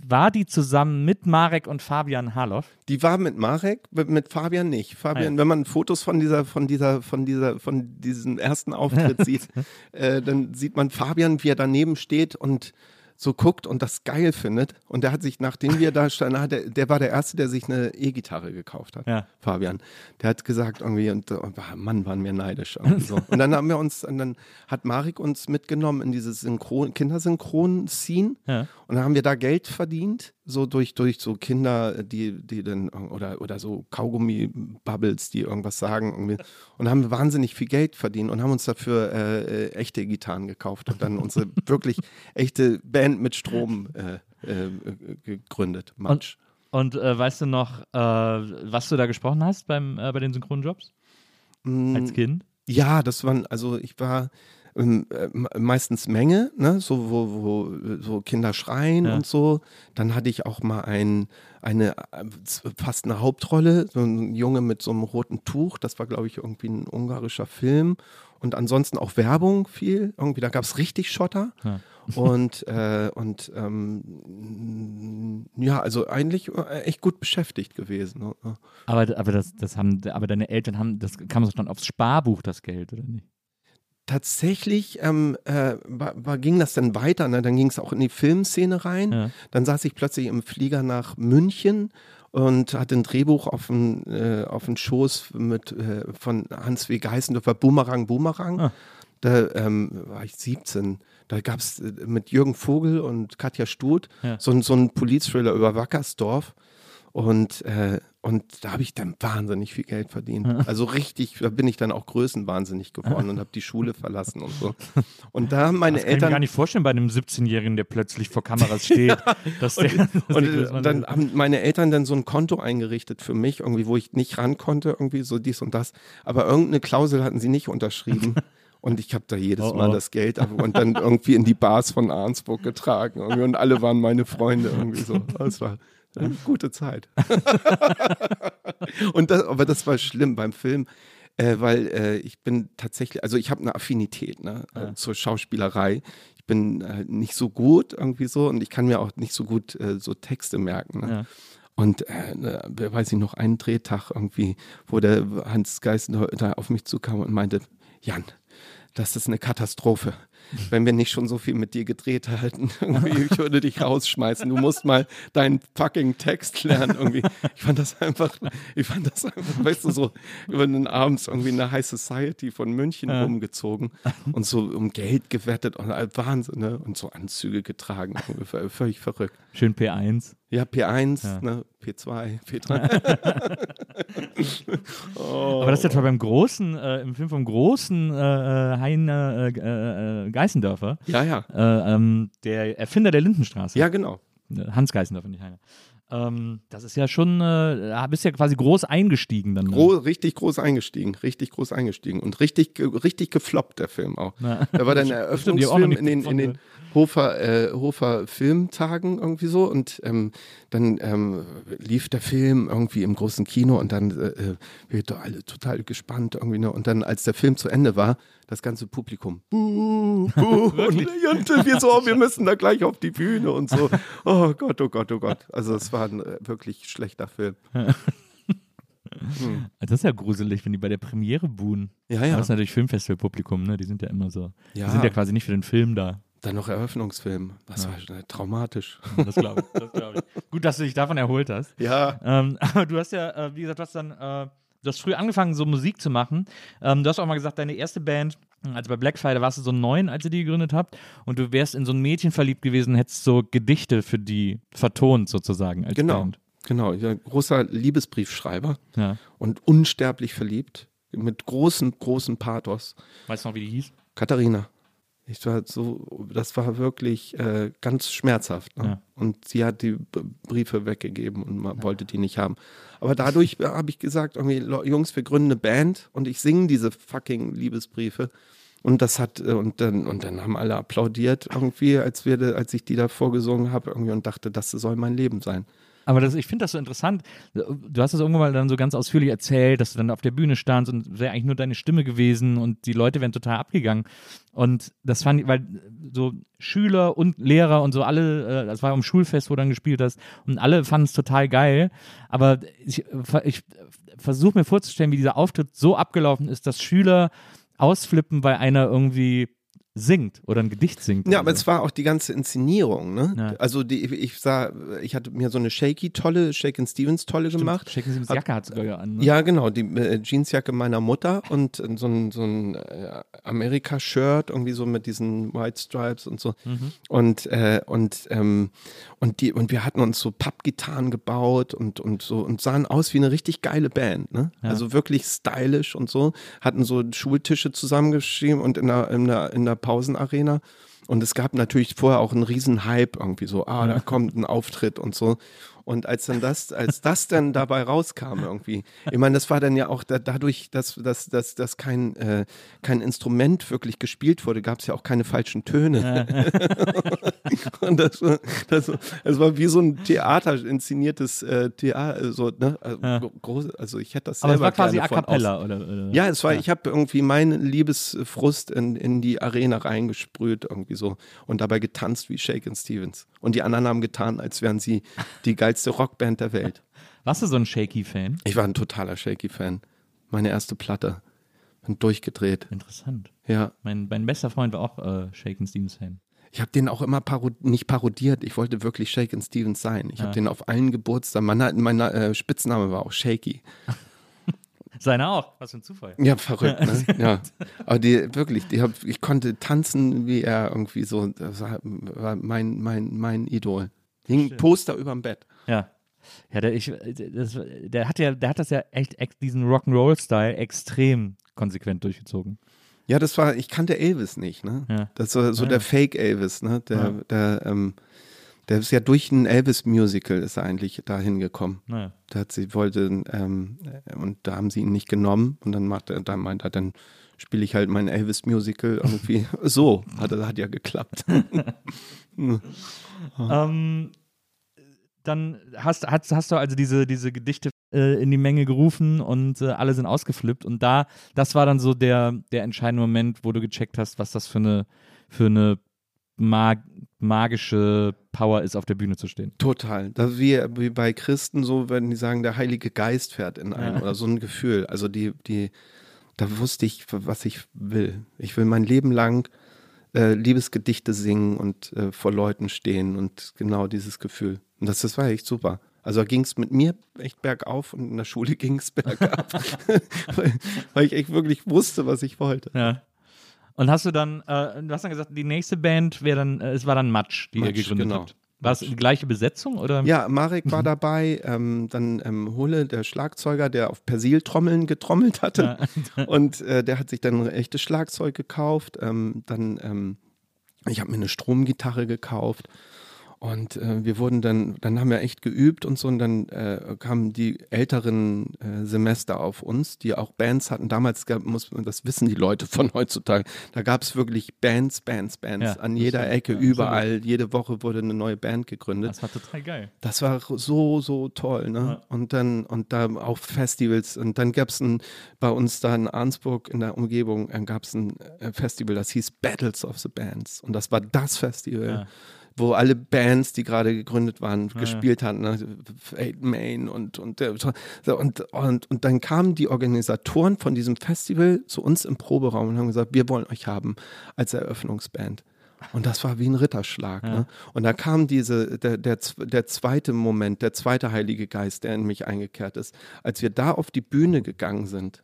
war die zusammen mit Marek und Fabian Harloff? Die war mit Marek, mit Fabian nicht. Fabian, ah, ja. wenn man Fotos von dieser, von dieser, von dieser, von diesem ersten Auftritt <laughs> sieht, äh, dann sieht man Fabian, wie er daneben steht und so guckt und das geil findet. Und der hat sich, nachdem wir da standen, hat der, der war der Erste, der sich eine E-Gitarre gekauft hat. Ja. Fabian. Der hat gesagt irgendwie, und oh, Mann, waren wir neidisch. So. Und dann haben wir uns, und dann hat Marik uns mitgenommen in dieses Synchron, Kindersynchron-Scene. Ja. Und dann haben wir da Geld verdient, so durch, durch so Kinder, die, die dann, oder, oder so Kaugummi-Bubbles, die irgendwas sagen. Irgendwie. Und haben wahnsinnig viel Geld verdient und haben uns dafür äh, äh, echte Gitarren gekauft und dann unsere <laughs> wirklich echte Band mit Strom äh, äh, gegründet. Matsch. Und äh, weißt du noch, äh, was du da gesprochen hast beim, äh, bei den Synchronjobs Mm, als Kind? Ja, das waren, also ich war äh, meistens Menge, ne, so wo, wo so Kinder schreien Ja. und so. Dann hatte ich auch mal ein, eine äh, fast eine Hauptrolle, so ein Junge mit so einem roten Tuch. Das war, glaube ich, irgendwie ein ungarischer Film. Und ansonsten auch Werbung viel. Irgendwie, da gab es richtig Schotter. Ja. Und, äh, und ähm, ja, also eigentlich äh, echt gut beschäftigt gewesen. ne? Aber, aber, das, das haben, aber deine Eltern haben, das kam doch dann aufs Sparbuch, das Geld, oder nicht? Tatsächlich ähm, äh, war, war, ging das dann weiter. Ne? Dann ging es auch in die Filmszene rein. Ja. Dann saß ich plötzlich im Flieger nach München und hatte ein Drehbuch auf den, äh, auf den Schoß mit, äh, von Hans W. Geißendorfer, Boomerang, Boomerang. Ah. Da ähm, war ich 17. Da gab es mit Jürgen Vogel und Katja Stut Ja. so, so einen Police-Thriller über Wackersdorf. Und, äh, und da habe ich dann wahnsinnig viel Geld verdient. Also richtig, da bin ich dann auch größenwahnsinnig geworden und habe die Schule verlassen und so. <laughs> Und da haben meine Das kann ich mir Eltern. gar nicht vorstellen bei einem 17-Jährigen, der plötzlich vor Kameras <laughs> steht. dass der, <laughs> dass der Und Größenwahn äh, dann haben meine Eltern dann so ein Konto eingerichtet für mich, irgendwie, wo ich nicht ran konnte, irgendwie so dies und das. Aber irgendeine Klausel hatten sie nicht unterschrieben. Und ich habe da jedes Oh, Mal oh. das Geld ab und dann irgendwie in die Bars von Arnsburg getragen. Und alle waren meine Freunde irgendwie so. Das war <laughs> gute Zeit. <laughs> und das, aber das war schlimm beim Film. Äh, weil äh, ich bin tatsächlich, also ich habe eine Affinität ne, äh, zur Schauspielerei. Ich bin äh, nicht so gut irgendwie so und ich kann mir auch nicht so gut äh, so Texte merken. Ne? Ja. Und äh, ne, wer weiß ich noch, einen Drehtag irgendwie, wo der Hans Geist da auf mich zukam und meinte, Jan, das ist eine Katastrophe. Wenn wir nicht schon so viel mit dir gedreht hätten, <laughs> irgendwie, ich würde dich rausschmeißen. Du musst mal deinen fucking Text lernen. Irgendwie. Ich fand das einfach, ich fand das einfach, weißt du, so über den abends irgendwie in der High Society von München rumgezogen und so um Geld gewettet und Wahnsinn, ne? Und so Anzüge getragen. Völlig verrückt. Schön P1. Ja, P1, Ja. Ne, P2, P3. <laughs> oh. Aber das ist ja zwar beim großen, äh, im Film vom großen äh, äh, Heine äh, äh, äh, Geißendörfer, Ja, ja. äh, ähm, der Erfinder der Lindenstraße. Ja, genau. Hans Geißendörfer, nicht Heine. Ähm, das ist ja schon, äh, bist ja quasi groß eingestiegen dann. ne? Gro richtig groß eingestiegen, richtig groß eingestiegen und richtig, richtig gefloppt, der Film auch. Ja. Da war dann <laughs> der Eröffnungsfilm in den, in den Hofer, äh, Hofer Filmtagen irgendwie so und ähm, dann ähm, lief der Film irgendwie im großen Kino und dann äh, äh, wir da alle total gespannt irgendwie ne? und dann als der Film zu Ende war, das ganze Publikum buh, buh, <laughs> und, und wir so, wir müssen da gleich auf die Bühne und so. <laughs> Oh Gott, oh Gott, oh Gott. Also es war ein äh, wirklich schlechter Film. <laughs> Das ist ja gruselig, wenn die bei der Premiere buhen. Ja, ja. Das ist natürlich Filmfestivalpublikum, ne? Die sind ja immer so. Ja. Die sind ja quasi nicht für den Film da. Dann noch Eröffnungsfilm. Das war schon, äh, traumatisch. Das glaube ich. Das glaub ich. Gut, dass du dich davon erholt hast. Ja. Ähm, <laughs> aber du hast ja, äh, wie gesagt, du hast dann, äh, du hast früh angefangen, so Musik zu machen. Ähm, du hast auch mal gesagt, deine erste Band, also bei Blackfire, da warst du so neun, als ihr die gegründet habt. Und du wärst in so ein Mädchen verliebt gewesen, hättest so Gedichte für die vertont sozusagen als Genau. Band. Genau. Ja, großer Liebesbriefschreiber Ja. und unsterblich verliebt. Mit großem, großem Pathos. Weißt du noch, wie die hieß? Katharina. Ich war so, das war wirklich äh, ganz schmerzhaft. Ne? Ja. Und sie hat die Briefe weggegeben und man wollte die nicht haben. Aber dadurch äh, habe ich gesagt, irgendwie, "Lo- Jungs, wir gründen eine Band und ich singe diese fucking Liebesbriefe. Und das hat, äh, und dann, und dann haben alle applaudiert irgendwie, als wir, als ich die da vorgesungen habe, irgendwie und dachte, das soll mein Leben sein. Aber das, ich finde das so interessant. Du hast das irgendwann mal dann so ganz ausführlich erzählt, dass du dann auf der Bühne standst und wäre eigentlich nur deine Stimme gewesen und die Leute wären total abgegangen. Und das fand ich, weil so Schüler und Lehrer und so alle, äh, das war am Schulfest, wo du dann gespielt hast, und alle fanden es total geil. Aber ich, ich versuche mir vorzustellen, wie dieser Auftritt so abgelaufen ist, dass Schüler ausflippen, weil einer irgendwie singt oder ein Gedicht singt. Ja, aber so. es war auch die ganze Inszenierung, ne? Ja. Also die, ich sah, ich hatte mir so eine Shaky tolle, Shaken Stevens tolle gemacht. Shakin' Stevens Jacke hat sogar an. Ne? Ja, genau, die äh, Jeansjacke meiner Mutter und äh, so ein, so ein äh, Amerika-Shirt, irgendwie so mit diesen White Stripes und so. Mhm. Und, äh, und, ähm, und, die, und wir hatten uns so Pappgitarren gebaut und, und so und sahen aus wie eine richtig geile Band. Ne? Ja. Also wirklich stylisch und so. Hatten so Schultische zusammengeschrieben und in der, in der, in der Pausenarena. Und es gab natürlich vorher auch einen riesen Hype irgendwie so, ah, da kommt ein Auftritt und so. Und als dann das, als das dann dabei rauskam irgendwie, ich meine, das war dann ja auch da, dadurch, dass, dass, dass, dass kein, äh, kein Instrument wirklich gespielt wurde, gab es ja auch keine falschen Töne. <laughs> Und das, war- das, das war wie so ein Theater, inszeniertes äh, Theater, so, ne? Also, Ja. groß, also ich hätte das aber es selber war quasi gerne a cappella, oder, oder? ja, es war, ich habe irgendwie meinen Liebesfrust in, in die Arena reingesprüht, irgendwie so. Und dabei getanzt wie Shaken Stevens. Und die anderen haben getan, als wären sie die geilste Rockband der Welt. <laughs> Warst du so ein Shaky-Fan? Ich war ein totaler Shaky-Fan. Meine erste Platte. Bin durchgedreht. Interessant. Ja. Mein, mein bester Freund war auch äh, Shakin' Stevens-Fan. Ich habe den auch immer paro nicht parodiert. Ich wollte wirklich Shaken Stevens sein. Ich Ja. habe den auf allen Geburtstagen. Mein, mein äh, Spitzname war auch Shaky. <laughs> Seiner auch. Was für ein Zufall. Ja, verrückt, ne? <laughs> Ja. Aber die, wirklich, die hab, ich konnte tanzen, wie er irgendwie so, das war, mein, mein, mein Idol. Hing ein Poster überm Bett. Ja. Ja, der, ich, das, der hat ja, der hat das ja echt, diesen Rock'n'Roll-Style extrem konsequent durchgezogen. Ja, das war, ich kannte Elvis nicht, ne? Ja. Das war so Ja. der Fake Elvis, ne? Der, Ja. der, ähm, der ist ja durch ein Elvis-Musical ist er eigentlich dahin gekommen. Naja. Da hat sie wollte, ähm, und da haben sie ihn nicht genommen und dann macht er, dann meint er, dann spiele ich halt mein Elvis-Musical irgendwie <laughs> so. Hat, hat ja geklappt. <laughs> <laughs> Ähm, dann hast, hast, hast du also diese, diese Gedichte äh, in die Menge gerufen und äh, alle sind ausgeflippt. Und da, das war dann so der, der entscheidende Moment, wo du gecheckt hast, was das für eine, für eine mag magische Power ist, auf der Bühne zu stehen. Total. Das ist wie, wie bei Christen so, wenn die sagen, der Heilige Geist fährt in einen Ja. oder so ein Gefühl. Also die, die, da wusste ich, was ich will. Ich will mein Leben lang äh, Liebesgedichte singen und äh, vor Leuten stehen und genau dieses Gefühl. Und das, das war echt super. Also ging es mit mir echt bergauf und in der Schule <laughs> ging es bergab. <laughs> weil, weil ich echt wirklich wusste, was ich wollte. Ja. Und hast du dann, äh, du hast dann gesagt, die nächste Band wäre dann, äh, es war dann Matsch, die ihr Matsch, gegründet genau. habt. War es die gleiche Besetzung oder? Ja, Marek war <laughs> dabei, ähm, dann ähm, Hulle, der Schlagzeuger, der auf Persiltrommeln getrommelt hatte. Und äh, der hat sich dann ein echtes Schlagzeug gekauft. Ähm, dann, ähm, ich habe mir eine Stromgitarre gekauft. Und äh, wir wurden dann, dann haben wir echt geübt und so. Und dann äh, kamen die älteren äh, Semester auf uns, die auch Bands hatten. Damals gab, muss man, das wissen die Leute von heutzutage. Da gab es wirklich Bands, Bands, Bands Ja, an jeder stimmt. Ecke, Ja, überall. Jede Woche wurde eine neue Band gegründet. Das war total geil. Das war so, so toll, ne? Ja. Und dann, und da auch Festivals. Und dann gab es ein, bei uns da in Arnsburg in der Umgebung, gab es ein äh, Festival, das hieß Battles of the Bands. Und das war das Festival, Ja. Wo alle Bands, die gerade gegründet waren, Ja, gespielt hatten. Ne? Eight Main und, und, und, und, und dann kamen die Organisatoren von diesem Festival zu uns im Proberaum und haben gesagt, wir wollen euch haben als Eröffnungsband. Und das war wie ein Ritterschlag. Ja. Ne? Und da kam diese, der, der, der zweite Moment, der zweite Heilige Geist, der in mich eingekehrt ist. Als wir da auf die Bühne gegangen sind,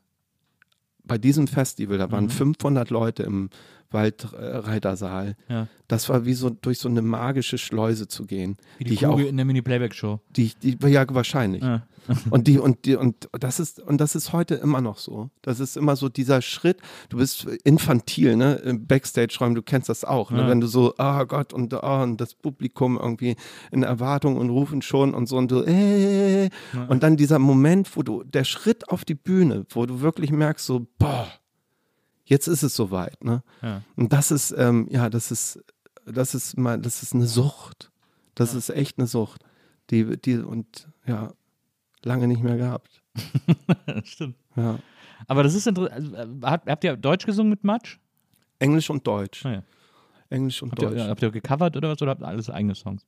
bei diesem Festival, da waren Mhm. 500 Leute im Waldreitersaal. Ja. Das war wie so durch so eine magische Schleuse zu gehen. Wie die die ich auch, Kugel in der Mini-Playback-Show. die, die, ja, wahrscheinlich. Ja. <laughs> Und die, und die, und das ist, und das ist heute immer noch so. Das ist immer so dieser Schritt, du bist infantil, ne? Im Backstage-Räumen, du kennst das auch, ne? Ja. Wenn du so, oh Gott, und, oh, und das Publikum irgendwie in Erwartung und rufen schon und so und du, äh, und dann dieser Moment, wo du, der Schritt auf die Bühne, wo du wirklich merkst, so, boah, jetzt ist es soweit, ne? Ja. Und das ist, ähm, ja, das ist, das ist mal, das ist eine Sucht. Das ist echt eine Sucht. Die, die, und ja, lange nicht mehr gehabt. <laughs> Stimmt. Ja. Aber das ist interessant. Also, äh, habt, ihr Deutsch gesungen mit Matsch? Englisch und Deutsch. Ah, ja. Englisch und Habt Deutsch. ihr, habt ihr gecovert oder was? Oder habt ihr alles eigene Songs?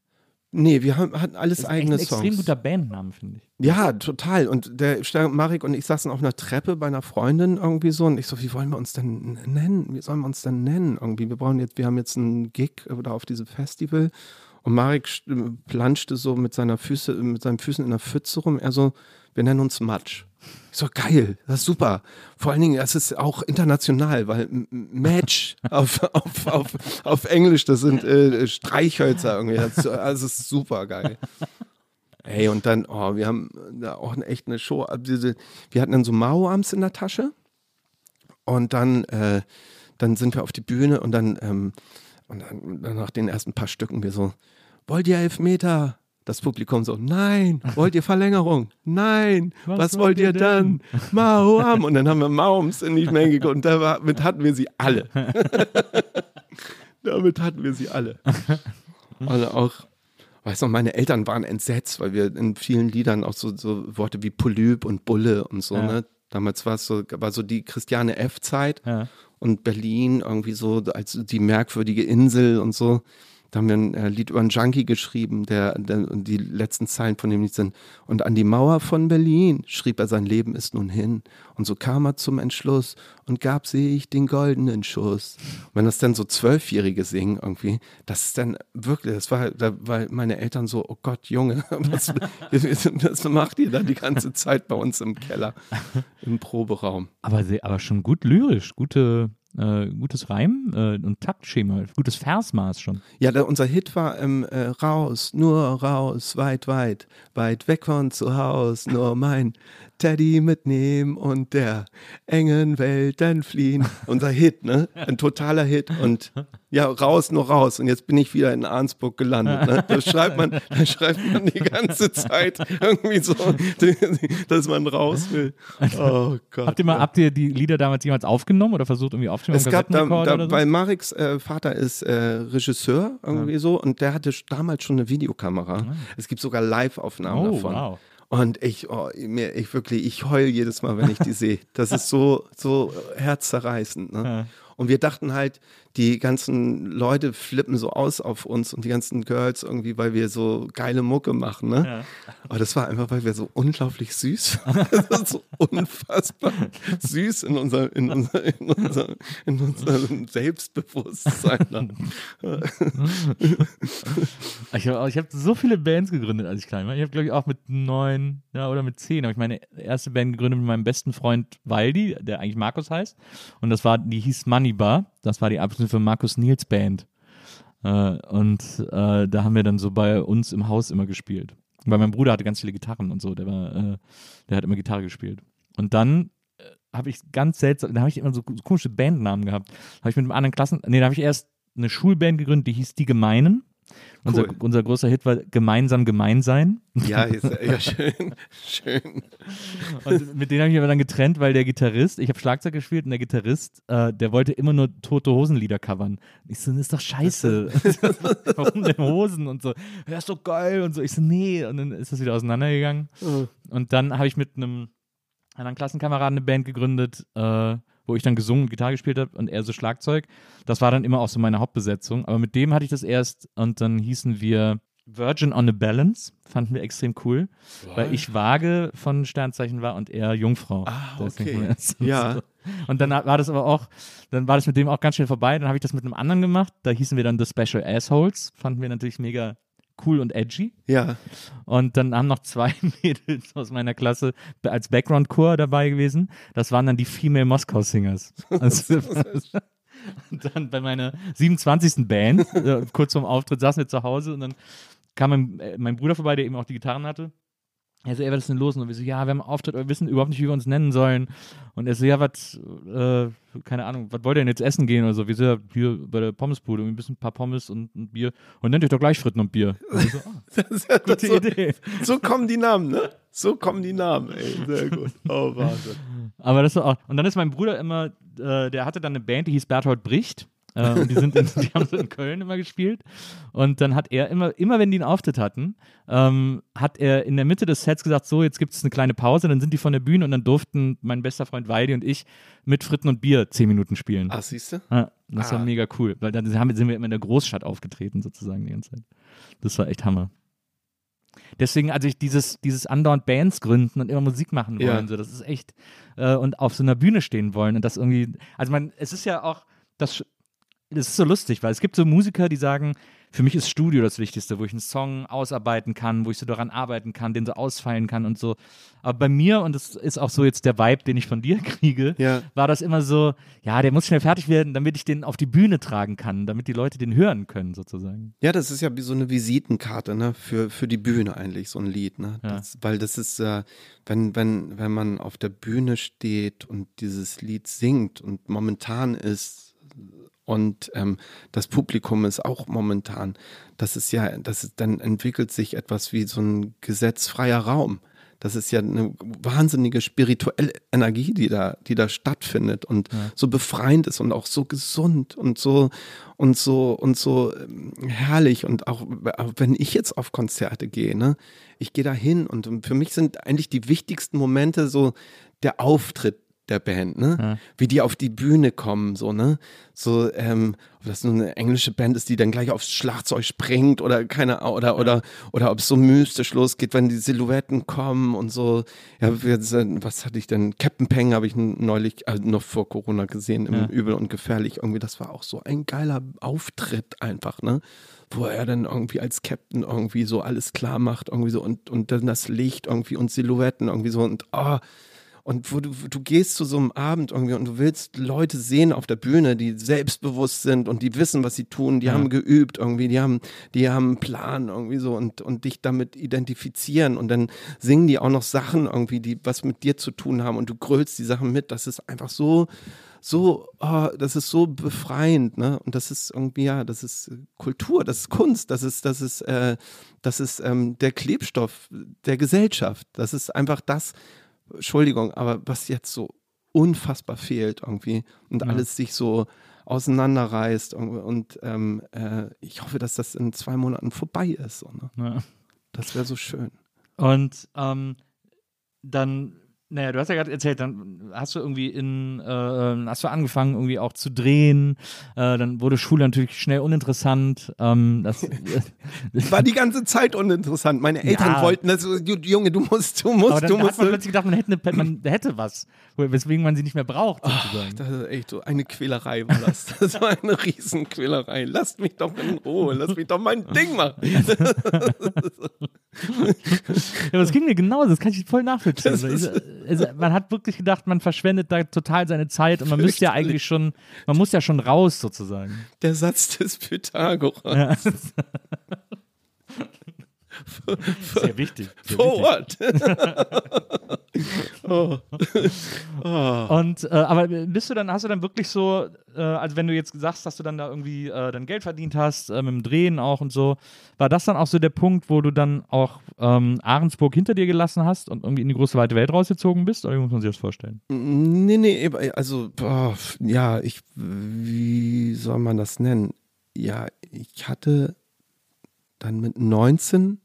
Nee, wir haben, hatten alles Das ist eigene echt ein extrem Songs. guter Bandname, finde ich. Ja, total. Und der Marek und ich saßen auf einer Treppe bei einer Freundin irgendwie so und ich so, wie wollen wir uns denn nennen? Wie sollen wir uns denn nennen? Irgendwie, wir brauchen jetzt, wir haben jetzt einen Gig da auf diesem Festival und Marek planschte so mit seiner Füße, mit seinen Füßen in der Pfütze rum. Er so, wir nennen uns Matsch. Ich so, geil, das ist super. Vor allen Dingen, das ist auch international, weil Match <laughs> auf, auf, auf, auf Englisch, das sind äh, Streichhölzer irgendwie. Das, ist- also, es ist super geil. Ey, und dann, oh, wir haben da auch eine- echt eine Show. also wir hatten dann so Mao-Arms in der Tasche. Und dann, äh, dann sind wir auf die Bühne und dann, ähm, und dann, dann nach den ersten paar Stücken wir so, wollt ihr Elfmeter? Das Publikum so, nein. Wollt ihr Verlängerung? Nein. Was, wollt ihr dann? Mao-Arm. Und dann haben wir Mao-Arms in die Menge geguckt und damit hatten wir sie alle. <laughs> damit hatten wir sie alle. Und auch, Weißt du, meine Eltern waren entsetzt, weil wir in vielen Liedern auch so, so Worte wie Polyp und Bulle und so, Ja. ne? Damals war es so, war so die Christiane F-Zeit Ja. und Berlin irgendwie so als die merkwürdige Insel und so. Da haben wir ein äh, Lied über einen Junkie geschrieben, der, der die letzten Zeilen von dem Lied sind. Und an die Mauer von Berlin schrieb er, sein Leben ist nun hin. Und so kam er zum Entschluss und gab sich den goldenen Schuss. Und wenn das dann so Zwölfjährige singen irgendwie, das ist dann wirklich, das war, da war meine Eltern so, oh Gott, Junge, <laughs> was, <laughs> was macht ihr da die ganze Zeit bei uns im Keller, im Proberaum? Aber, aber schon gut lyrisch, gute, äh, gutes Reim äh, und Taktschema, gutes Versmaß schon. Ja, da, unser Hit war ähm, äh, raus, nur raus, weit, weit, weit weg von zu Haus, nur mein Teddy mitnehmen und der engen Welt dann fliehen. Unser Hit, ne? Ein totaler Hit und ja, raus, nur raus. Und jetzt bin ich wieder in Arnsburg gelandet. Ne? Da schreibt man, <laughs> da schreibt man die ganze Zeit irgendwie so, dass man raus will. Oh Gott. Habt ihr mal, habt ihr die Lieder damals jemals aufgenommen oder versucht irgendwie aufzunehmen? Es gab da, da so? weil Mareks äh, Vater ist äh, Regisseur irgendwie so und der hatte damals schon eine Videokamera. Es gibt sogar Live-Aufnahmen Ah. Oh, davon. wow. Und ich, oh, mir, ich wirklich, ich heul jedes Mal, wenn ich die sehe. Das ist so, so herzzerreißend. Ne? <laughs> Ja. Und wir dachten halt, die ganzen Leute flippen so aus auf uns und die ganzen Girls irgendwie, weil wir so geile Mucke machen. Ne? Ja. Aber das war einfach, weil wir so unglaublich süß <laughs> waren. So unfassbar süß in, unser, in, unser, in, unser, in unserem Selbstbewusstsein. <laughs> <laughs> Ich habe hab so viele Bands gegründet, als ich klein war. Ich habe, glaube ich, auch mit neun ja, oder mit zehn habe ich meine erste Band gegründet mit meinem besten Freund Waldi, der eigentlich Markus heißt. Und das war, die hieß Money Bar. Das war die Abschnitt für Markus Nils Band. Äh, und äh, da haben wir dann so bei uns im Haus immer gespielt. Weil mein Bruder hatte ganz viele Gitarren und so. Der war, äh, der hat immer Gitarre gespielt. Und dann äh, habe ich ganz seltsam, da habe ich immer so komische Bandnamen gehabt. Habe ich mit einem anderen Klassen, nee, da habe ich erst eine Schulband gegründet, die hieß Die Gemeinen. Unser, Cool. unser großer Hit war Gemeinsam gemein sein. Ja, ist, ja, schön, schön. Und mit denen habe ich mich aber dann getrennt, weil der Gitarrist, ich habe Schlagzeug gespielt und der Gitarrist, äh, der wollte immer nur tote Hosenlieder covern. Ich so, das ist doch scheiße. <laughs> Warum denn Hosen und so? Ja, ist doch geil und so. Ich so, nee. Und dann ist das wieder auseinandergegangen. Und dann habe ich mit einem anderen Klassenkameraden eine Band gegründet, äh, wo ich dann gesungen und Gitarre gespielt habe und er so Schlagzeug. Das war dann immer auch so meine Hauptbesetzung. Aber mit dem hatte ich das erst und dann hießen wir Virgin on a Balance. Fanden wir extrem cool, weil ich vage von Sternzeichen war und er Jungfrau. Ah, okay. Ja. so. <laughs> Und dann war das aber auch, dann war das mit dem auch ganz schnell vorbei. Dann habe ich das mit einem anderen gemacht. Da hießen wir dann The Special Assholes. Fanden wir natürlich mega cool und edgy. Ja, Und dann haben noch zwei <laughs> Mädels aus meiner Klasse als Background-Chor dabei gewesen. Das waren dann die Female Moskau Singers. <laughs> Also, <laughs> und dann bei meiner 27. Band, äh, kurz vorm Auftritt, saßen wir zu Hause und dann kam mein, äh, mein Bruder vorbei, der eben auch die Gitarren hatte. Er so, ey, was ist denn los? Und wir so, ja, wir haben einen Auftritt, wir wissen überhaupt nicht, wie wir uns nennen sollen. Und er so, ja, was, äh, keine Ahnung, was wollt ihr denn jetzt essen gehen oder so? Wir sind ja hier bei der Pommesbude, ein bisschen ein paar Pommes und ein Bier. Und nennt euch doch gleich Fritten und Bier. <laughs> Und so, ah, das ist ja gute so, Idee. so kommen die Namen, ne? So kommen die Namen, ey. Sehr gut. Oh, Wahnsinn. Aber das war auch. Und dann ist mein Bruder immer, äh, der hatte dann eine Band, die hieß Berthold Bricht. Äh, und die, sind in, <laughs> die haben so in Köln immer gespielt. Und dann hat er immer, immer wenn die einen Auftritt hatten, ähm, hat er in der Mitte des Sets gesagt: So, jetzt gibt es eine kleine Pause. Dann sind die von der Bühne und dann durften mein bester Freund Weidi und ich mit Fritten und Bier zehn Minuten spielen. Ach, siehst du? Ja, das war Ah. mega cool, weil dann sind wir immer in der Großstadt aufgetreten, sozusagen die ganze Zeit. Das war echt Hammer. deswegen, also ich dieses, dieses andauernd Bands gründen und immer Musik machen wollen, Ja. so, das ist echt, äh, und auf so einer Bühne stehen wollen und das irgendwie, also man, es ist ja auch, das, das ist so lustig, weil es gibt so Musiker, die sagen, für mich ist Studio das Wichtigste, wo ich einen Song ausarbeiten kann, wo ich so daran arbeiten kann, den so ausfeilen kann und so. Aber bei mir, und das ist auch so jetzt der Vibe, den ich von dir <laughs> kriege, Ja. war das immer so, ja, der muss schnell fertig werden, damit ich den auf die Bühne tragen kann, damit die Leute den hören können, sozusagen. Ja, das ist ja wie so eine Visitenkarte, ne, für, für die Bühne eigentlich, so ein Lied, ne? Ja. Das, weil das ist, äh, wenn, wenn, wenn man auf der Bühne steht und dieses Lied singt und momentan ist und ähm, das Publikum ist auch momentan, das ist ja, das ist, dann entwickelt sich etwas wie so ein gesetzfreier Raum. Das ist ja eine wahnsinnige spirituelle Energie, die da, die da stattfindet und so befreiend ist und auch so gesund und so und so und so ähm, herrlich und auch, auch wenn ich jetzt auf Konzerte gehe, ne, ich gehe da hin und für mich sind eigentlich die wichtigsten Momente so der Auftritt der Band, ne? Ja. Wie die auf die Bühne kommen, so, ne? So, ähm, ob das nur eine englische Band ist, die dann gleich aufs Schlagzeug springt oder keine oder oder oder ob es so mystisch losgeht, wenn die Silhouetten kommen und so. Ja, was hatte ich denn? Captain Peng habe ich neulich, also noch vor Corona gesehen, im Ja. Übel und Gefährlich. Irgendwie, das war auch so ein geiler Auftritt einfach, ne? Wo er dann irgendwie als Captain irgendwie so alles klar macht, irgendwie so und, und dann das Licht irgendwie und Silhouetten irgendwie so und ah, und wo du, du gehst zu so einem Abend irgendwie und du willst Leute sehen auf der Bühne, die selbstbewusst sind und die wissen, was sie tun, die Ja. haben geübt irgendwie, die haben, die haben einen Plan irgendwie so und, und dich damit identifizieren und dann singen die auch noch Sachen irgendwie, die was mit dir zu tun haben und du grölst die Sachen mit. Das ist einfach so, so, oh, das ist so befreiend, ne? Und das ist irgendwie, ja, das ist Kultur, das ist Kunst, das ist, das ist, äh, das ist ähm, der Klebstoff der Gesellschaft. Das ist einfach das, Entschuldigung, aber was jetzt so unfassbar fehlt irgendwie und Ja. alles sich so auseinanderreißt und, und ähm, äh, ich hoffe, dass das in zwei Monaten vorbei ist. So, ne? Ja. Das wäre so schön. Und ähm, dann, naja, du hast ja gerade erzählt, dann hast du irgendwie in, äh, hast du angefangen irgendwie auch zu drehen, äh, dann wurde Schule natürlich schnell uninteressant. Ähm, das, <laughs> War die ganze Zeit uninteressant. Meine Eltern Ja. wollten das, so, du- Junge, du musst, du musst, aber dann du hat musst. man plötzlich gedacht, man hätte, eine, man hätte was, weswegen man sie nicht mehr braucht, Ach, sozusagen. das ist echt so eine Quälerei war das. Das war eine Riesenquälerei. Lasst mich doch in Ruhe, lasst mich doch mein Ding machen. <laughs> Ja, aber es ging mir genauso, das kann ich voll nachvollziehen. Also, also, man hat wirklich gedacht, man verschwendet da total seine Zeit und man müsste ja eigentlich schon, man muss ja schon raus sozusagen. Der Satz des Pythagoras. Ja. <laughs> Sehr wichtig. Sehr For wichtig. what? <laughs> <laughs> oh. <laughs> Oh. Und äh, aber bist du dann, hast du dann wirklich so, äh, also wenn du jetzt sagst, dass du dann da irgendwie äh, dann Geld verdient hast, äh, mit dem Drehen auch und so, war das dann auch so der Punkt, wo du dann auch ähm, Ahrensburg hinter dir gelassen hast und irgendwie in die große weite Welt rausgezogen bist? Oder wie muss man sich das vorstellen? Nee, nee, also, boah, ja, ich, wie soll man das nennen? Ja, ich hatte dann mit 19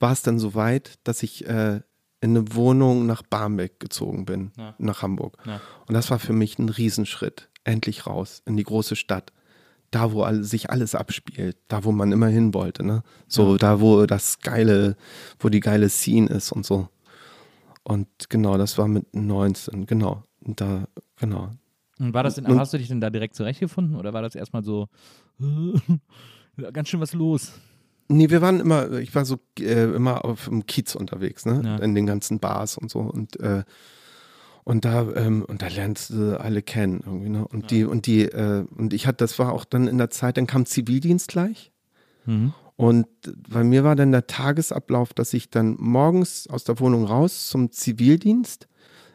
war es dann so weit, dass ich äh, in eine Wohnung nach Barmbek gezogen bin, Ja. nach Hamburg. Ja. Und das war für mich ein Riesenschritt. Endlich raus in die große Stadt. Da, wo sich alles abspielt, da, wo man immer hin wollte, ne? So, da, wo das geile, wo die geile Scene ist und so. Und genau, das war mit 19, genau. Und da, genau. Und war das denn, Und- hast du dich denn da direkt zurechtgefunden oder war das erstmal so ja, <laughs> ganz schön was los? Nee, wir waren immer, ich war so äh, immer auf dem Kiez unterwegs, ne? Ja. In den ganzen Bars und so. Und, äh, und da, ähm, und da lernst du alle kennen irgendwie, ne? Und die, und die, äh, und ich hatte, das war auch dann in der Zeit, dann kam Zivildienst gleich. Mhm. Und bei mir war dann der Tagesablauf, dass ich dann morgens aus der Wohnung raus zum Zivildienst,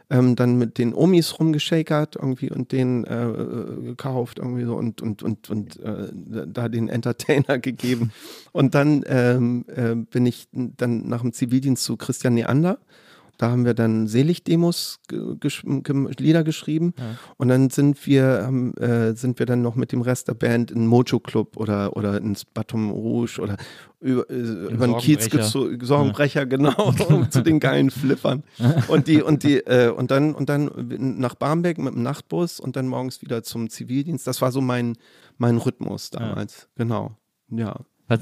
ähm, dann mit den Omis rumgeschakert irgendwie und den äh, äh, gekauft irgendwie so und, und, und, und äh, da den Entertainer <laughs> gegeben. Und dann ähm, äh, bin ich dann nach dem Zivildienst zu Christian Neander. Da haben wir dann Seligdemos gesch Lieder geschrieben. Ja. Und dann sind wir, haben, äh, sind wir dann noch mit dem Rest der Band in Mojo Club oder, oder ins Baton Rouge oder über, äh, über den Kiez Sorgenbrecher. gezogen, Sorgenbrecher, genau, <laughs> zu den geilen Flippern. Und die, und die, äh, und dann, und dann nach Barmbek mit dem Nachtbus und dann morgens wieder zum Zivildienst. Das war so mein, mein Rhythmus damals. Genau. Ja. Was,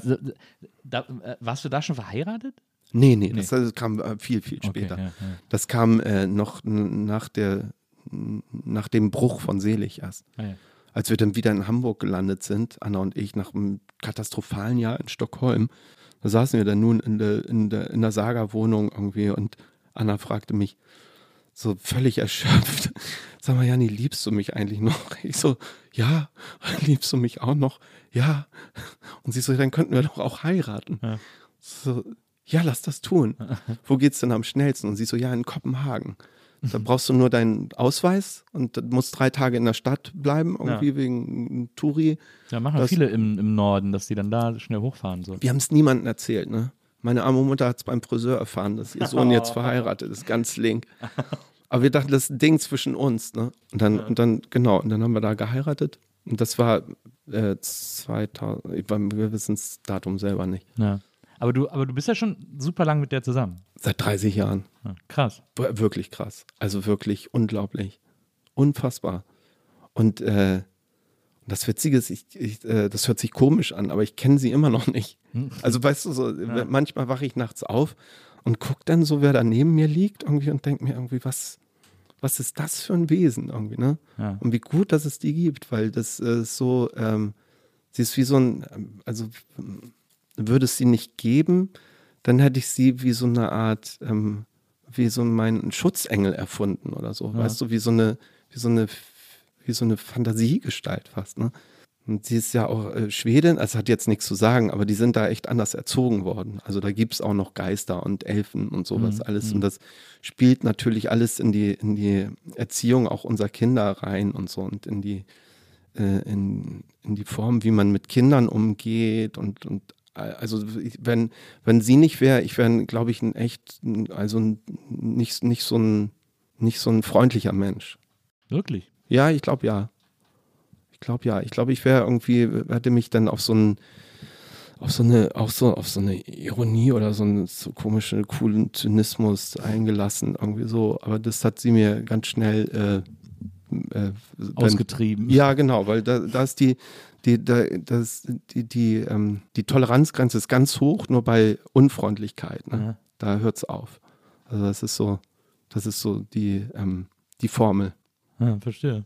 da, äh, warst du da schon verheiratet? Nee, nee, das, das kam äh, viel, viel später. Okay, ja, ja. Das kam äh, noch nach, der, nach dem Bruch von Selig erst. Ah, ja. Als wir dann wieder in Hamburg gelandet sind, Anna und ich, nach einem katastrophalen Jahr in Stockholm, da saßen wir dann nun in der, in der, in der Saga-Wohnung irgendwie und Anna fragte mich so völlig erschöpft, <laughs> sag mal, Janni, liebst du mich eigentlich noch? <laughs> Ich so, ja, <laughs> liebst du mich auch noch? Ja. Und sie so, dann könnten wir doch auch heiraten. Ja. So, ja, lass das tun. <laughs> Wo geht's denn am schnellsten? Und sie so, ja, in Kopenhagen. Da <laughs> brauchst du nur deinen Ausweis und musst drei Tage in der Stadt bleiben, irgendwie Ja. wegen Touri. Ja, machen Das- viele im, im Norden, dass die dann da schnell hochfahren. So. Wir haben es niemandem erzählt, ne? Meine arme Mutter hat es beim Friseur erfahren, dass ihr Sohn jetzt <laughs> verheiratet ist, ganz link. Aber wir dachten, das ist ein Ding zwischen uns, ne? Und dann, und dann, genau, und dann haben wir da geheiratet. Und das war äh, 2000, ich war- wir wissen das Datum selber nicht. Ja. Aber, du, aber du bist ja schon super lang mit der zusammen. Seit 30 Jahren. Ja, krass. Wir- Wirklich krass. Also wirklich unglaublich. Unfassbar. Und äh, das Witzige ist, ich, ich, äh, das hört sich komisch an, aber ich kenne sie immer noch nicht. Also weißt du, so, manchmal wache ich nachts auf und gucke dann so, wer da neben mir liegt irgendwie und denke mir irgendwie, was, was ist das für ein Wesen irgendwie, ne? Ja. Und wie gut, dass es die gibt, weil das äh, so, ähm, sie ist wie so ein, ähm, also würde es sie nicht geben, dann hätte ich sie wie so eine Art, ähm, wie so meinen Schutzengel erfunden oder so, weißt du, wie so eine, wie so eine, wie so eine Fantasiegestalt fast, ne? Und sie ist ja auch äh, Schwedin, also hat jetzt nichts zu sagen, aber die sind da echt anders erzogen worden. Also da gibt es auch noch Geister und Elfen und sowas alles. Und das spielt natürlich alles in die, in die Erziehung auch unserer Kinder rein und so und in die, äh, in, in die Form, wie man mit Kindern umgeht und, und also wenn, wenn sie nicht wäre, ich wäre, glaube ich, ein echt, also ein, nicht, nicht so ein, nicht so ein freundlicher Mensch. Wirklich. Ja, ich glaube ja. Ich glaube ja. Ich glaube, ich wäre irgendwie, hätte mich dann auf so ein, auf so eine, auch so, auf so eine Ironie oder so einen so komischen, coolen Zynismus eingelassen, irgendwie so. Aber das hat sie mir ganz schnell äh, äh, wenn- Ausgetrieben. ja, genau, weil da, da ist die, die, da, das, die, die, ähm, die Toleranzgrenze ist ganz hoch, nur bei Unfreundlichkeit. Ne? Ja. Da hört es auf. Also das ist so, das ist so die, ähm, die Formel. Ja, verstehe.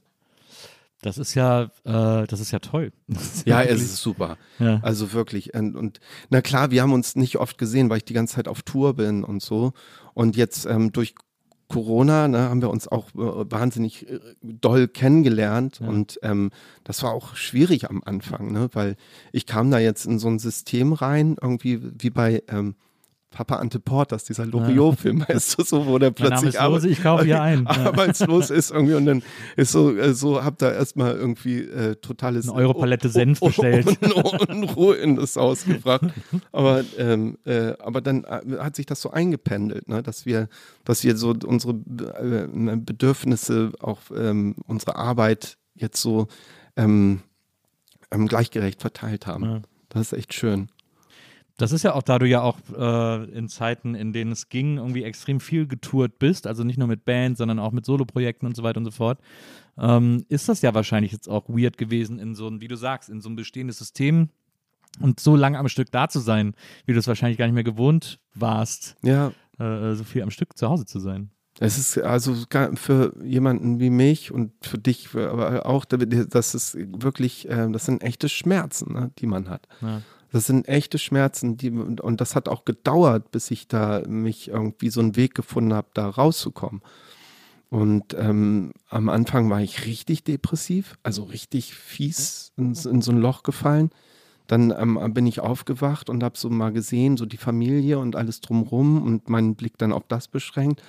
Das ist ja, äh, das ist ja toll. <laughs> Ist Ja, es ist super. Ja. Also wirklich. Und, und na klar, wir haben uns nicht oft gesehen, weil ich die ganze Zeit auf Tour bin und so. Und jetzt ähm, durch Corona ne, haben wir uns auch äh, wahnsinnig äh, doll kennengelernt. Und ähm, das war auch schwierig am Anfang, ne, weil ich kam da jetzt in so ein System rein, irgendwie wie bei ähm, Papa Ante Portas, dieser Loriot-Film, weißt du, so, wo der plötzlich ist Lose, ich kaufe hier ein. Ja. arbeitslos ist irgendwie und dann ist so, äh, so hab da erstmal irgendwie äh, totales Eine Europalette Senf bestellt. und, und Ruhe in das Haus gebracht. Aber, ähm, äh, aber dann äh, hat sich das so eingependelt, ne? dass wir, dass wir so unsere äh, Bedürfnisse, auch ähm, unsere Arbeit jetzt so ähm, ähm, gleichgerecht verteilt haben. Ja. Das ist echt schön. Das ist ja auch, da du ja auch äh, in Zeiten, in denen es ging, irgendwie extrem viel getourt bist, also nicht nur mit Bands, sondern auch mit Soloprojekten und so weiter und so fort, ähm, ist das ja wahrscheinlich jetzt auch weird gewesen, in so ein, wie du sagst, in so ein bestehendes System und so lange am Stück da zu sein, wie du es wahrscheinlich gar nicht mehr gewohnt warst, Ja, äh, so viel am Stück zu Hause zu sein. Es ist also für jemanden wie mich und für dich aber auch, das ist wirklich, äh, das sind echte Schmerzen, ne, die man hat. Ja. Das sind echte Schmerzen, die und das hat auch gedauert, bis ich da mich irgendwie so einen Weg gefunden habe, da rauszukommen. Und ähm, am Anfang war ich richtig depressiv, also richtig fies in, in so ein Loch gefallen. Dann ähm, bin ich aufgewacht und habe so mal gesehen, so die Familie und alles drumrum und meinen Blick dann auf das beschränkt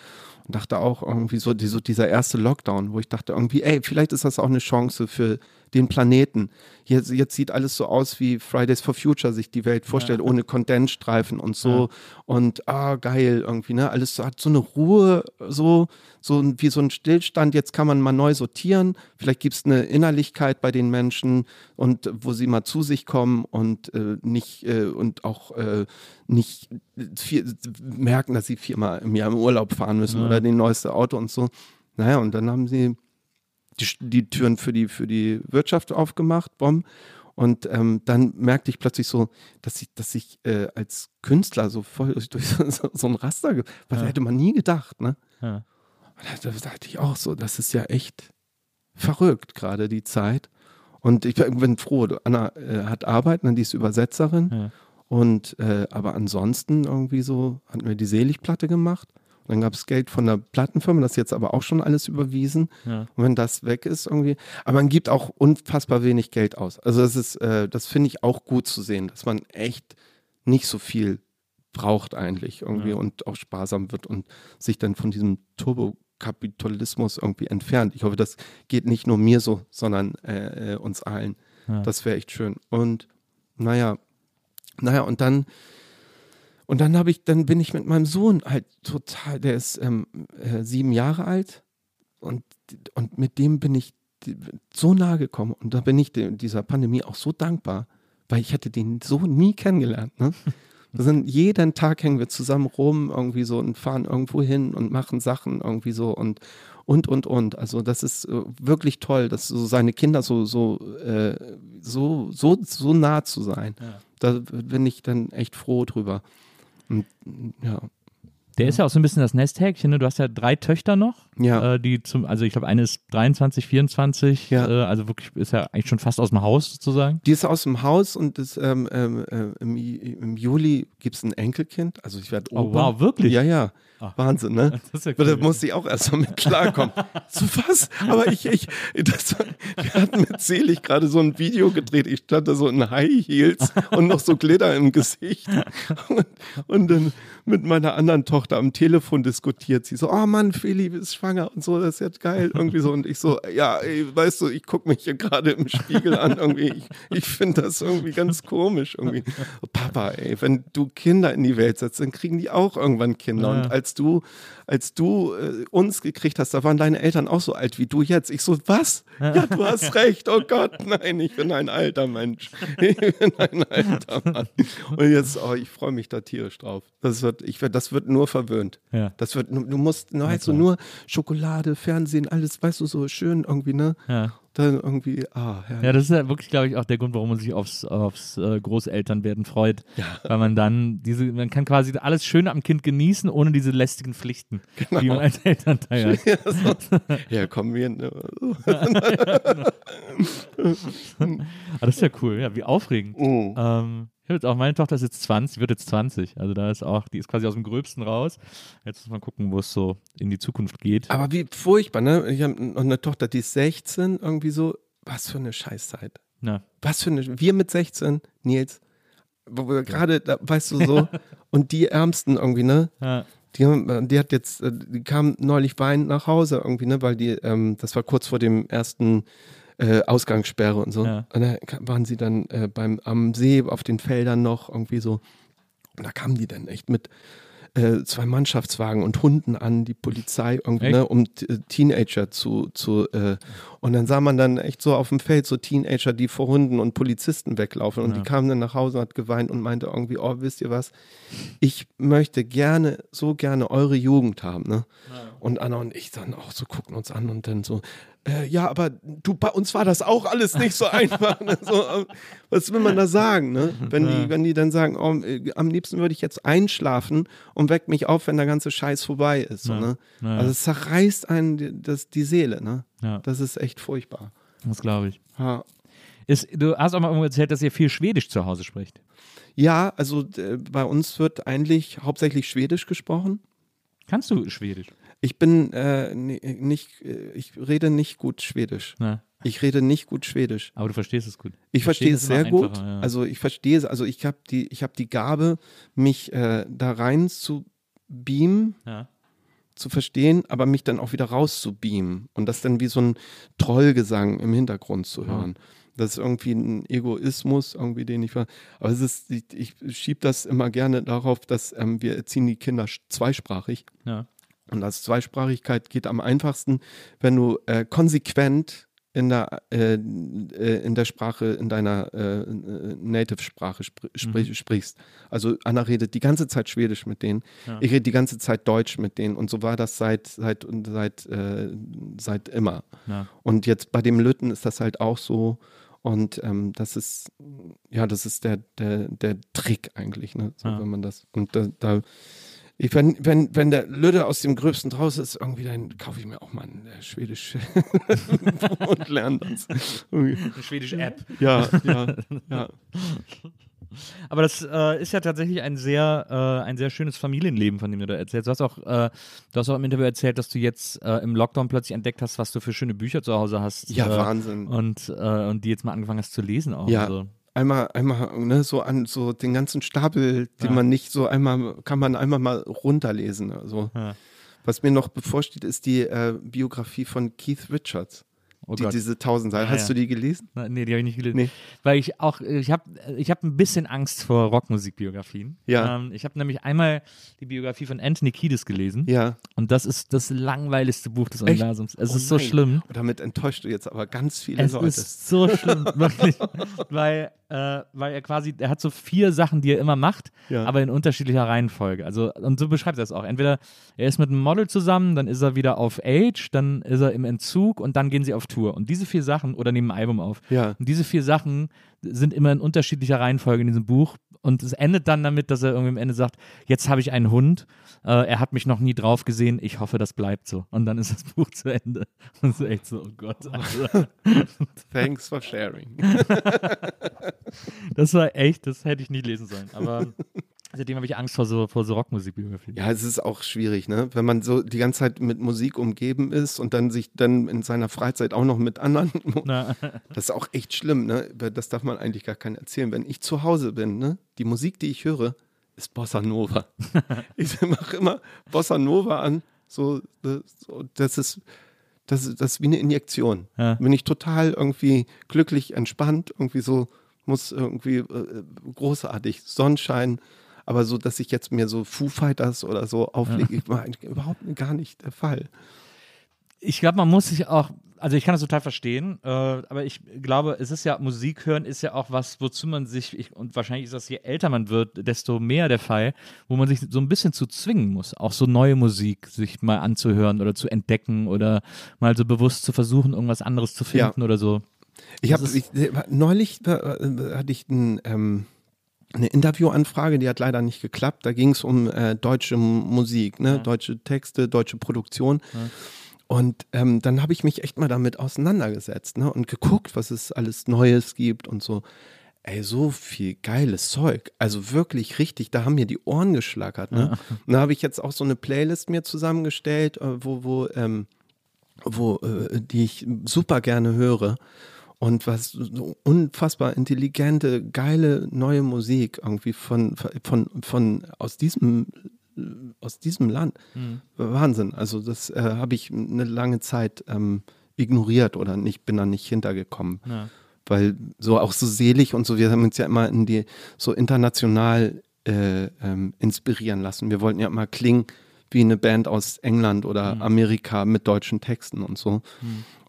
und dachte auch irgendwie so, die, so dieser erste Lockdown, wo ich dachte irgendwie, ey, vielleicht ist das auch eine Chance für den Planeten. Jetzt, jetzt sieht alles so aus, wie Fridays for Future sich die Welt vorstellt, ohne <laughs> Kondensstreifen und so. Und ah, geil, irgendwie, ne? Alles so- hat so eine Ruhe, so, so wie so ein Stillstand. Jetzt kann man mal neu sortieren. Vielleicht gibt es eine Innerlichkeit bei den Menschen und wo sie mal zu sich kommen und äh, nicht äh, und auch äh, nicht vier, merken, dass sie viermal im Jahr im Urlaub fahren müssen oder den neueste Auto und so. Naja, und dann haben sie die, die Türen für die, für die Wirtschaft aufgemacht, Bom. Und ähm, dann merkte ich plötzlich so, dass ich, dass ich äh, als Künstler so voll durch so, so, so ein Raster, was Ja. hätte man nie gedacht, ne? Ja. Und da dachte ich auch so, das ist ja echt verrückt, gerade die Zeit. Und ich bin froh, Anna äh, hat Arbeit, ne, die ist Übersetzerin. Ja. Und äh, aber ansonsten irgendwie so hatten wir die Seligplatte gemacht. Und dann gab es Geld von der Plattenfirma, das ist jetzt aber auch schon alles überwiesen. Ja. Und wenn das weg ist irgendwie, aber man gibt auch unfassbar wenig Geld aus. Also das ist, äh, das finde ich auch gut zu sehen, dass man echt nicht so viel braucht eigentlich irgendwie Ja. und auch sparsam wird und sich dann von diesem Turbokapitalismus irgendwie entfernt. Ich hoffe, das geht nicht nur mir so, sondern äh, äh, uns allen. Ja. Das wäre echt schön. Und naja, naja, und dann, und dann habe ich, dann bin ich mit meinem Sohn halt total, der ist ähm, äh, sieben Jahre alt und, und mit dem bin ich so nahe gekommen und da bin ich de- dieser Pandemie auch so dankbar, weil ich hätte den so nie kennengelernt. Ne? Wir sind jeden Tag hängen wir zusammen rum irgendwie so und fahren irgendwo hin und machen Sachen irgendwie so und und und und. Also das ist äh, wirklich toll, dass so seine Kinder so so äh, so so so nah zu sein. Ja. Da bin ich dann echt froh drüber. Und, ja, Der ist ja auch so ein bisschen das Nesthäkchen. Ne? Du hast ja drei Töchter noch, ja, äh, die zum, also ich glaube, eine ist 23, 24, Ja. äh, also wirklich ist ja eigentlich schon fast aus dem Haus sozusagen. die ist aus dem Haus und ist, ähm, ähm, äh, im, im Juli gibt es ein Enkelkind. Also ich werde Oh, Opa. wow, wirklich? Ja, ja. Ah. Wahnsinn, ne? <laughs> Das ist ja Da cool. musste ich auch erstmal mit klarkommen. <laughs> so was? Aber ich, ich, das, wir hatten mit Selig gerade so ein Video gedreht. Ich stand da so in High Heels und noch so Glitter im Gesicht. Und, und dann mit meiner anderen Tochter am Telefon diskutiert. Sie so, oh Mann, Feli ist schwanger und so, das ist jetzt geil. Irgendwie so. Und ich so, ja, ey, weißt du, ich gucke mich hier gerade im Spiegel an. Irgendwie, ich, ich finde das irgendwie ganz komisch. Irgendwie. Papa, ey, wenn du Kinder in die Welt setzt, dann kriegen die auch irgendwann Kinder. Ja. Und als du, als du äh, uns gekriegt hast, da waren deine Eltern auch so alt wie du jetzt. Ich so, was? Ja, du hast <laughs> recht. Oh Gott, nein, ich bin ein alter Mensch. Ich bin ein alter Mann. Und jetzt, oh, ich freue mich da tierisch drauf. Das wird, ich das wird nur verwöhnt. Ja. Das wird, du musst, nur, weißt du, klar. nur Schokolade, Fernsehen, alles, weißt du, so schön irgendwie, ne? Ja. Dann irgendwie, ah, herrlich. Ja, das ist ja wirklich, glaube ich, auch der Grund, warum man sich aufs, aufs äh, Großelternwerden freut. Ja. Weil man dann diese, man kann quasi alles Schöne am Kind genießen, ohne diese lästigen Pflichten, die man als Elternteil hat. <laughs> Ja, so. ja, komm, wir, ne? Aber <laughs> das ist ja cool, ja, wie aufregend. Oh. Ähm, ich habe jetzt auch, meine Tochter ist jetzt 20, wird jetzt 20. Also da ist auch, die ist quasi aus dem Gröbsten raus. Jetzt muss man gucken, wo es so in die Zukunft geht. Aber wie furchtbar, ne? Ich habe noch eine Tochter, die ist 16, irgendwie so. Was für eine Scheißzeit. Na, Was für eine. Wir mit 16, Nils, wo wir gerade, weißt du so, <laughs> und die Ärmsten irgendwie, ne? ja, Die, haben, die hat jetzt, äh, die kam neulich weinend nach Hause irgendwie, ne? Weil die, ähm, das war kurz vor dem ersten äh, Ausgangssperre und so. Ja. Und da waren sie dann äh, beim, am See auf den Feldern noch irgendwie so. Und da kamen die dann echt mit äh, zwei Mannschaftswagen und Hunden an, die Polizei irgendwie, ne, um äh, Teenager zu, zu äh, und dann sah man dann echt so auf dem Feld so Teenager, die vor Hunden und Polizisten weglaufen und Ja. die kamen dann nach Hause und hat geweint und meinte irgendwie, oh, wisst ihr was, ich möchte gerne, so gerne eure Jugend haben, ne? Und Anna und ich dann auch so gucken uns an und dann so, äh, ja, aber du, bei uns war das auch alles nicht so <laughs> einfach. Ne? So, äh, was will man da sagen, ne? <laughs> Wenn die, wenn die dann sagen, oh, äh, am liebsten würde ich jetzt einschlafen und weck mich auf, wenn der ganze Scheiß vorbei ist. So, Ja. ne? Ja. Also es zerreißt einen die, das, die Seele, ne? ja, Das ist echt furchtbar. das glaube ich. Ja. Ist, du hast auch mal irgendwo erzählt, dass ihr viel Schwedisch zu Hause spricht. Ja, also äh, bei uns wird eigentlich hauptsächlich Schwedisch gesprochen. Kannst du Schwedisch? Ich bin äh, ni- nicht, äh, ich rede nicht gut Schwedisch. Na, Ich rede nicht gut Schwedisch. aber du verstehst es gut. Ich verstehe es sehr gut. ja. Also ich verstehe es, also ich habe die, ich habe die Gabe, mich äh, da rein zu beamen, Ja. zu verstehen, aber mich dann auch wieder raus zu beamen und das dann wie so ein Trollgesang im Hintergrund zu hören. Das ist irgendwie ein Egoismus, irgendwie den ich war. Aber es ist, ich, ich schiebe das immer gerne darauf, dass ähm, wir erziehen die Kinder zweisprachig. Ja. Und das Zweisprachigkeit geht am einfachsten, wenn du äh, konsequent in der, äh, äh, in der Sprache, in deiner äh, äh, Native-Sprache spr sprich, sprichst. Also Anna redet die ganze Zeit Schwedisch mit denen. Ja. Ich rede die ganze Zeit Deutsch mit denen. Und so war das seit, seit, seit, äh, seit immer. Ja. Und jetzt bei dem Lütten ist das halt auch so. Und ähm, das ist, ja, das ist der, der, der Trick eigentlich, ne? So, Ja. wenn man das. Und da, da ich, wenn, wenn, wenn der Lüde aus dem Gröbsten draus ist, irgendwie, dann kaufe ich mir auch mal ein äh, Schwedisch <laughs> und lerne das. Irgendwie. Eine schwedische App. Ja, ja, ja. Aber das äh, ist ja tatsächlich ein sehr, äh, ein sehr schönes Familienleben, von dem du da erzählst. Du hast auch, äh, du hast auch im Interview erzählt, dass du jetzt äh, im Lockdown plötzlich entdeckt hast, was du für schöne Bücher zu Hause hast. Ja, äh, Wahnsinn. Und, äh, und die jetzt mal angefangen hast zu lesen auch. Ja. Also. Einmal, einmal, ne, so an so den ganzen Stapel, den Ja. man nicht so einmal, kann man einmal mal runterlesen. Also. Ja. Was mir noch bevorsteht, ist die äh, Biografie von Keith Richards. Oh die, diese tausend Seiten. Ja, Hast ja. du die gelesen? Na, nee, die habe ich nicht gelesen. Nee. Weil ich auch, ich habe ich hab ein bisschen Angst vor Rockmusikbiografien. Ja. Ähm, ich habe nämlich einmal die Biografie von Anthony Kiedis gelesen. Ja. Und das ist das langweiligste Buch des Echt? Universums. Es Oh ist so nein. schlimm. Damit enttäuscht du jetzt aber ganz viele Es Leute. ist so schlimm, <laughs> wirklich. Weil, äh, weil er quasi, er hat so vier Sachen, die er immer macht, Ja. aber in unterschiedlicher Reihenfolge. Also, und so beschreibt er es auch. Entweder er ist mit einem Model zusammen, dann ist er wieder auf Age, dann ist er im Entzug und dann gehen sie auf Tour. Und diese vier Sachen, oder nehmen ein Album auf. Ja. Und diese vier Sachen sind immer in unterschiedlicher Reihenfolge in diesem Buch. Und es endet dann damit, dass er irgendwie am Ende sagt, jetzt habe ich einen Hund, äh, er hat mich noch nie drauf gesehen, ich hoffe, das bleibt so. Und dann ist das Buch zu Ende. <laughs> Und es ist echt so, oh Gott. Alter. Thanks for sharing. <laughs> Das war echt, das hätte ich nie lesen sollen. Aber seitdem habe ich Angst vor so, vor so Rockmusikbiografien. Ja, es ist auch schwierig, ne? Wenn man so die ganze Zeit mit Musik umgeben ist und dann sich dann in seiner Freizeit auch noch mit anderen. <laughs> Na, Das ist auch echt schlimm, ne? Das darf man eigentlich gar keinen erzählen. Wenn ich zu Hause bin, ne? Die Musik, die ich höre, ist Bossa Nova. <laughs> ich mache immer Bossa Nova an. So, das, so, das ist. Das, ist- das ist wie eine Injektion. Ja. Bin ich total irgendwie glücklich, entspannt, irgendwie so, muss irgendwie äh, großartig, Sonnenschein, aber so, dass ich jetzt mir so Foo Fighters oder so auflege, war eigentlich überhaupt gar nicht der Fall. ich glaube, man muss sich auch, also ich kann das total verstehen, äh, aber ich glaube, es ist ja, Musik hören ist ja auch was, wozu man sich, ich, und wahrscheinlich ist das, je älter man wird, desto mehr der Fall, wo man sich so ein bisschen zu zwingen muss, auch so neue Musik sich mal anzuhören oder zu entdecken oder mal so bewusst zu versuchen, irgendwas anderes zu Ja. finden oder so. Ich habe ist- neulich äh, äh, hatte ich ein, ähm, eine Interviewanfrage, die hat leider nicht geklappt. Da ging es um äh, deutsche Musik, ne? deutsche Texte, deutsche Produktion. Und ähm, dann habe ich mich echt mal damit auseinandergesetzt ne? und geguckt, was es alles Neues gibt und so. Ey, so viel geiles Zeug. Also wirklich richtig, da haben mir die Ohren geschlackert. Ne? Und da habe ich jetzt auch so eine Playlist mir zusammengestellt, äh, wo, wo, ähm, wo äh, die ich super gerne höre. Und was so unfassbar intelligente, geile neue Musik irgendwie von, von, von aus diesem aus diesem Land. Wahnsinn. Also das äh, habe ich eine lange Zeit ähm, ignoriert oder nicht, bin da nicht hintergekommen. Ja. Weil so auch so selig und so, wir haben uns ja immer in die so international äh, ähm, inspirieren lassen. Wir wollten ja immer klingen wie eine Band aus England oder Amerika mit deutschen Texten und so.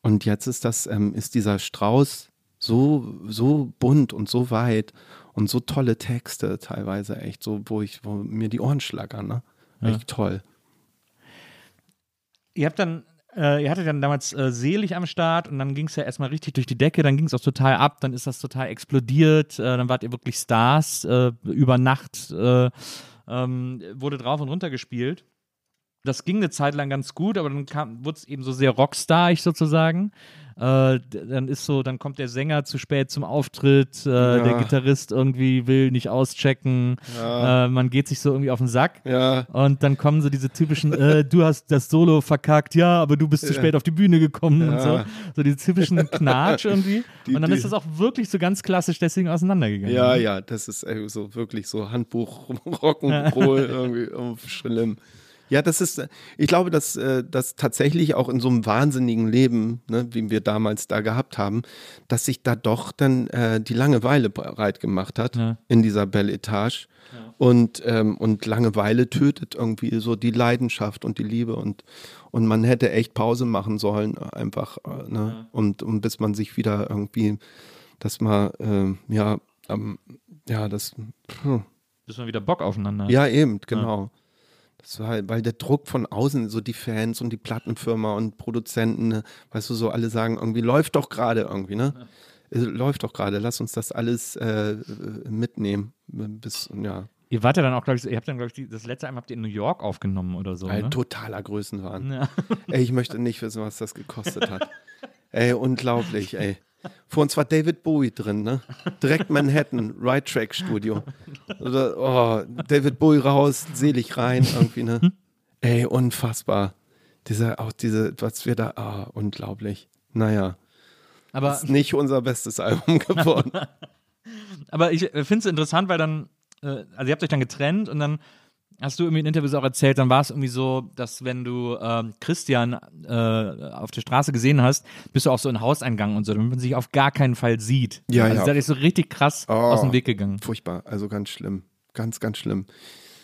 Und jetzt ist das, ähm, ist dieser Strauß so, so bunt und so weit und so tolle Texte teilweise echt, so, wo ich, wo mir die Ohren schlagern, ne? Echt toll. Ihr habt dann, äh, ihr hattet dann damals äh, Selig am Start und dann ging es ja erstmal richtig durch die Decke, dann ging es auch total ab, dann ist das total explodiert, äh, dann wart ihr wirklich Stars, äh, über Nacht äh, ähm, wurde drauf und runter gespielt. Das ging eine Zeit lang ganz gut, aber dann wurde es eben so sehr rockstarig sozusagen. Äh, dann ist so, dann kommt der Sänger zu spät zum Auftritt, äh, der Ja. Gitarrist irgendwie will nicht auschecken, äh, man geht sich so irgendwie auf den Sack. Ja, Und dann kommen so diese typischen, äh, du hast das Solo verkackt, ja, aber du bist zu spät auf die Bühne gekommen und so. Ja. So diese typischen <laughs> Knatsch irgendwie. Die- und dann die- ist das auch wirklich so ganz klassisch deswegen auseinandergegangen. ja, ja, das ist so wirklich so Handbuch <laughs> Rock'n'Roll <laughs> irgendwie schlimm. Ja, das ist, äh, ich glaube, dass äh, das tatsächlich auch in so einem wahnsinnigen Leben, ne, wie wir damals da gehabt haben, dass sich da doch dann äh, die Langeweile bereit gemacht hat Ja. in dieser Belle Etage. Und, ähm, und Langeweile tötet irgendwie so die Leidenschaft und die Liebe und, und man hätte echt Pause machen sollen, einfach, äh, ne? Und, und bis man sich wieder irgendwie, dass man, ähm, ja, ähm, ja, das, puh. Bis man wieder Bock aufeinander hat. Ja, eben, genau. War halt, weil der Druck von außen, so die Fans und die Plattenfirma und Produzenten, ne, weißt du, so alle sagen, irgendwie läuft doch gerade irgendwie, ne? Es läuft doch gerade. Lass uns das alles äh, mitnehmen. Bis, ja, Ihr wart ja dann auch, glaube ich, ihr habt dann, glaube ich, das letzte Mal habt ihr in New York aufgenommen oder so. ein Ne? totaler Größenwahn. Ja. Ey, ich möchte nicht wissen, was das gekostet hat. <laughs> ey, unglaublich, ey. Vor uns war David Bowie drin, ne? Direkt Manhattan, Right Track Studio. Oder, oh, David Bowie raus, selig rein, irgendwie, ne? Ey, unfassbar. Dieser, auch diese, was wir da, ah, unglaublich. Naja, Aber, ist nicht unser bestes Album geworden. <laughs> aber ich finde es interessant, weil dann, äh, also ihr habt euch dann getrennt und dann hast du irgendwie in Interviews auch erzählt, dann war es irgendwie so, dass wenn du ähm, Christian äh, auf der Straße gesehen hast, bist du auch so in Hauseingang und so, damit man sich auf gar keinen Fall sieht. Ja, also ja. seid ihr so richtig krass Oh. aus dem Weg gegangen. Furchtbar, also ganz schlimm. Ganz, ganz schlimm.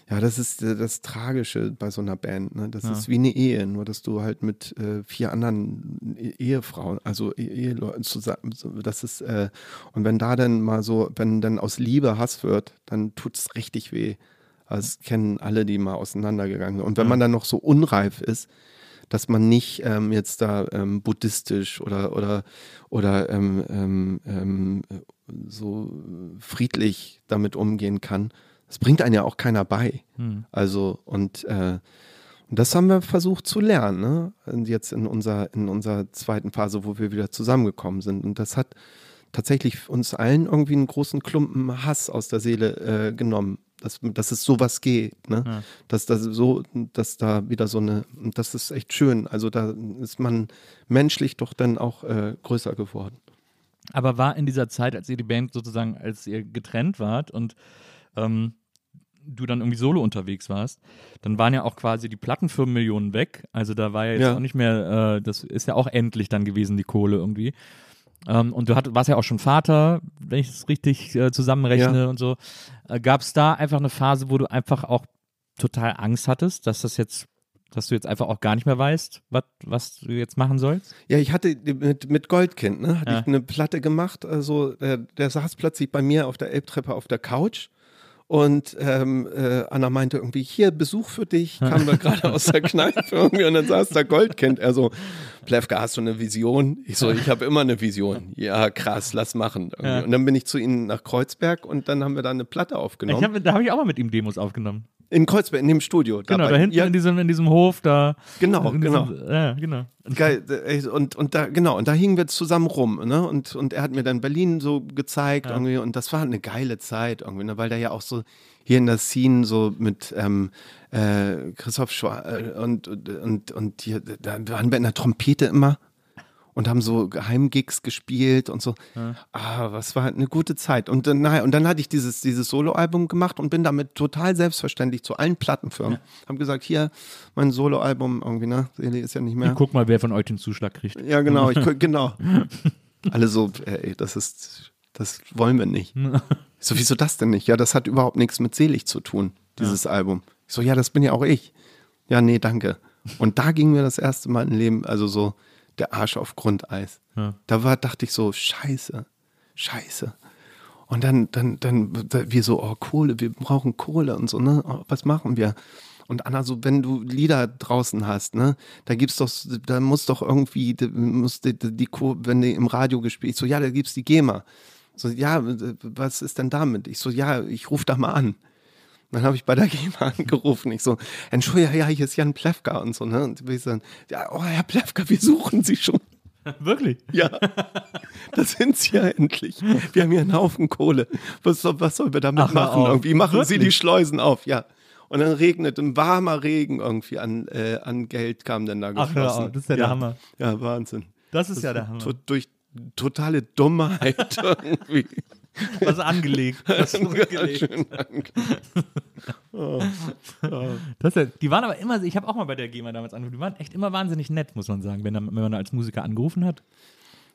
Ja, das ist äh, das Tragische bei so einer Band. Ne? Das Ja. ist wie eine Ehe, nur dass du halt mit äh, vier anderen E- Ehefrauen, also E- Eheleuten zusammen, das ist, äh, und wenn da dann mal so, wenn dann aus Liebe Hass wird, dann tut es richtig weh. Das kennen alle, die mal auseinandergegangen sind. Und wenn Ja. man dann noch so unreif ist, dass man nicht ähm, jetzt da ähm, buddhistisch oder oder oder ähm, ähm, ähm, so friedlich damit umgehen kann. Das bringt einen ja auch keiner bei. Hm. Also und äh, und das haben wir versucht zu lernen, ne? Und jetzt in unserer in unserer zweiten Phase, wo wir wieder zusammengekommen sind. Und das hat tatsächlich uns allen irgendwie einen großen Klumpen Hass aus der Seele äh, genommen, dass, dass es sowas geht, ne? Ja. Dass da so, dass da wieder so eine, und das ist echt schön. Also da ist man menschlich doch dann auch äh, größer geworden. Aber war in dieser Zeit, als ihr die Band sozusagen, als ihr getrennt wart und ähm, du dann irgendwie solo unterwegs warst, dann waren ja auch quasi die Plattenfirmenmillionen weg. Also da war ja jetzt Ja. auch nicht mehr, äh, das ist ja auch endlich dann gewesen, die Kohle irgendwie. Ähm, und du hatt, warst ja auch schon Vater, wenn ich es richtig äh, zusammenrechne Ja. und so. Äh, Gab es da einfach eine Phase, wo du einfach auch total Angst hattest, dass das jetzt, dass du jetzt einfach auch gar nicht mehr weißt, wat, was du jetzt machen sollst? Ja, ich hatte mit, mit Goldkind, ne, hatte Ja. ich eine Platte gemacht. Also der, der saß plötzlich bei mir auf der Elbtreppe auf der Couch. Und ähm, äh, Anna meinte irgendwie, hier, Besuch für dich, kam da gerade aus der Kneipe irgendwie und dann saß da Goldkind. Er so, Plevka, hast du eine Vision? Ich so, ich habe immer eine Vision. Ja, krass, lass machen. Ja. Und dann bin ich zu ihnen nach Kreuzberg und dann haben wir da eine Platte Ich aufgenommen. hab, da habe ich auch mal mit ihm Demos aufgenommen. In Kreuzberg, in dem Studio. Genau, da hinten Ja, in, diesem, in diesem Hof, da. Genau, in genau. Diesem, ja, genau. Geil, äh, und, und da, genau, und da hingen wir zusammen rum, ne? Und, und er hat mir dann Berlin so gezeigt Ja. irgendwie, und das war eine geile Zeit irgendwie, ne? Weil der ja auch so hier in der Scene so mit ähm, äh, Christoph Schwa äh, und, und, und, und hier, da waren wir in der Trompete immer und haben so Geheimgigs gespielt und so. Ah, was war eine gute Zeit. Und dann, naja, und dann hatte ich dieses, dieses Soloalbum gemacht und bin damit total selbstverständlich zu allen Plattenfirmen. Hab gesagt, hier, mein Soloalbum irgendwie, ne? Seele ist ja nicht mehr. Guck mal, wer von euch den Zuschlag kriegt. Ja, genau, ich, <laughs> genau. Alle so, ey, das ist, das wollen wir nicht. Ich so, wieso das denn nicht? Ja, das hat überhaupt nichts mit selig zu tun, dieses Album. Ich so, ja, das bin ja auch ich. Ja, nee, danke. Und da ging mir das erste Mal im Leben, also so der Arsch auf Grundeis. Ja. Da war, dachte ich so, scheiße, scheiße. Und dann, dann, dann, da- wir so, oh, Kohle, wir brauchen Kohle und so, ne? Oh, was machen wir? Und Anna, so, wenn du Lieder draußen hast, ne, da gibt's doch, da muss doch irgendwie, da muss die, die, die wenn die im Radio gespielt, ich so, ja, da gibt's die GEMA. So, ja, was ist denn damit? Ich so, ja, ich rufe da mal an. Dann habe ich bei der <laughs> GEMA angerufen. Ich so, Entschuldigung, ja, hier ist Jan Plewka und so, ne? Und ich so, ja, oh, Herr Plewka, wir suchen Sie schon. <laughs> Wirklich? Ja, da sind sie ja endlich. Wir haben hier einen Haufen Kohle. Was, soll- was sollen wir damit Ach, machen? Irgendwie machen sie die Wirklich? Schleusen auf, ja. Und dann regnet ein warmer Regen irgendwie an, äh, an Geld kam dann da Ach, geflossen. auf, das ist ja der Hammer. Ja, Wahnsinn. Das ist ja der Hammer. Durch totale Dummheit <laughs> irgendwie. <laughs> Was angelegt. Was <laughs> Ganz zurückgelegt. schön ange- <laughs> Das die waren aber immer, ich habe auch mal bei der GEMA damals angerufen, die waren echt immer wahnsinnig nett, muss man sagen, wenn, wenn man als Musiker angerufen hat.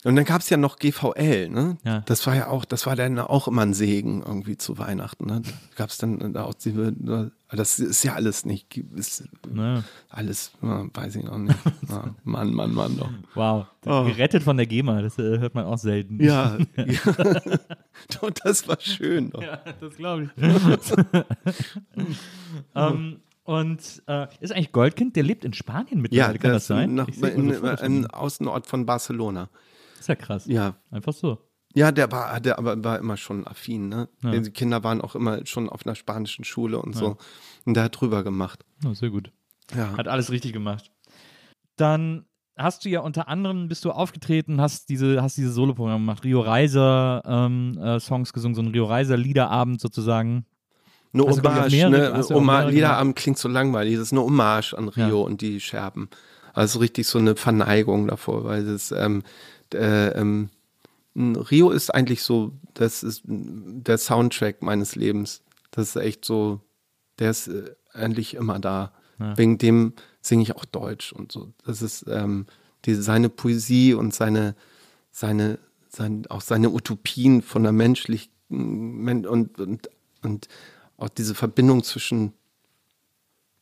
Und dann gab es ja noch GVL, ne? Ja. Das war ja auch, das war dann auch immer ein Segen irgendwie zu Weihnachten. Ne? Gab es dann da auch die, das ist ja alles nicht, ist Ne? alles, ja, weiß ich auch nicht. Ja, Mann, Mann, Mann doch. Wow. Oh. Gerettet von der GEMA, das äh, hört man auch selten. Ja, <laughs> ja. Doch, das war schön. Doch. Ja, das glaube ich. <laughs> ähm, und äh, ist eigentlich Goldkind, der lebt in Spanien mittlerweile, Ja, kann das sein? Nach, in, im. Außenort von Barcelona. ist ja krass. Ja, Einfach so. Ja, der war, der aber war immer schon affin, ne? Ja. Die Kinder waren auch immer schon auf einer spanischen Schule und so. Und der hat drüber gemacht. Oh, sehr gut. Ja. Hat alles richtig gemacht. Dann hast du ja unter anderem bist du aufgetreten, hast diese, hast diese Soloprogramme gemacht, Rio Reiser ähm, äh, Songs gesungen, so ein Rio Reiser Liederabend sozusagen. Eine auch Hommage, mehrere- ne? mehrere Liederabend klingt so langweilig. Das ist eine Hommage an Rio Ja. und die Scherben. Also richtig so eine Verneigung davor, weil das ähm, äh, ähm, Rio ist eigentlich so, das ist der Soundtrack meines Lebens. Das ist echt so, der ist äh, eigentlich immer da. Ja. Wegen dem singe ich auch Deutsch und so. Das ist ähm, die, seine Poesie und seine, seine, sein, auch seine Utopien von der menschlichen Men und, und, und auch diese Verbindung zwischen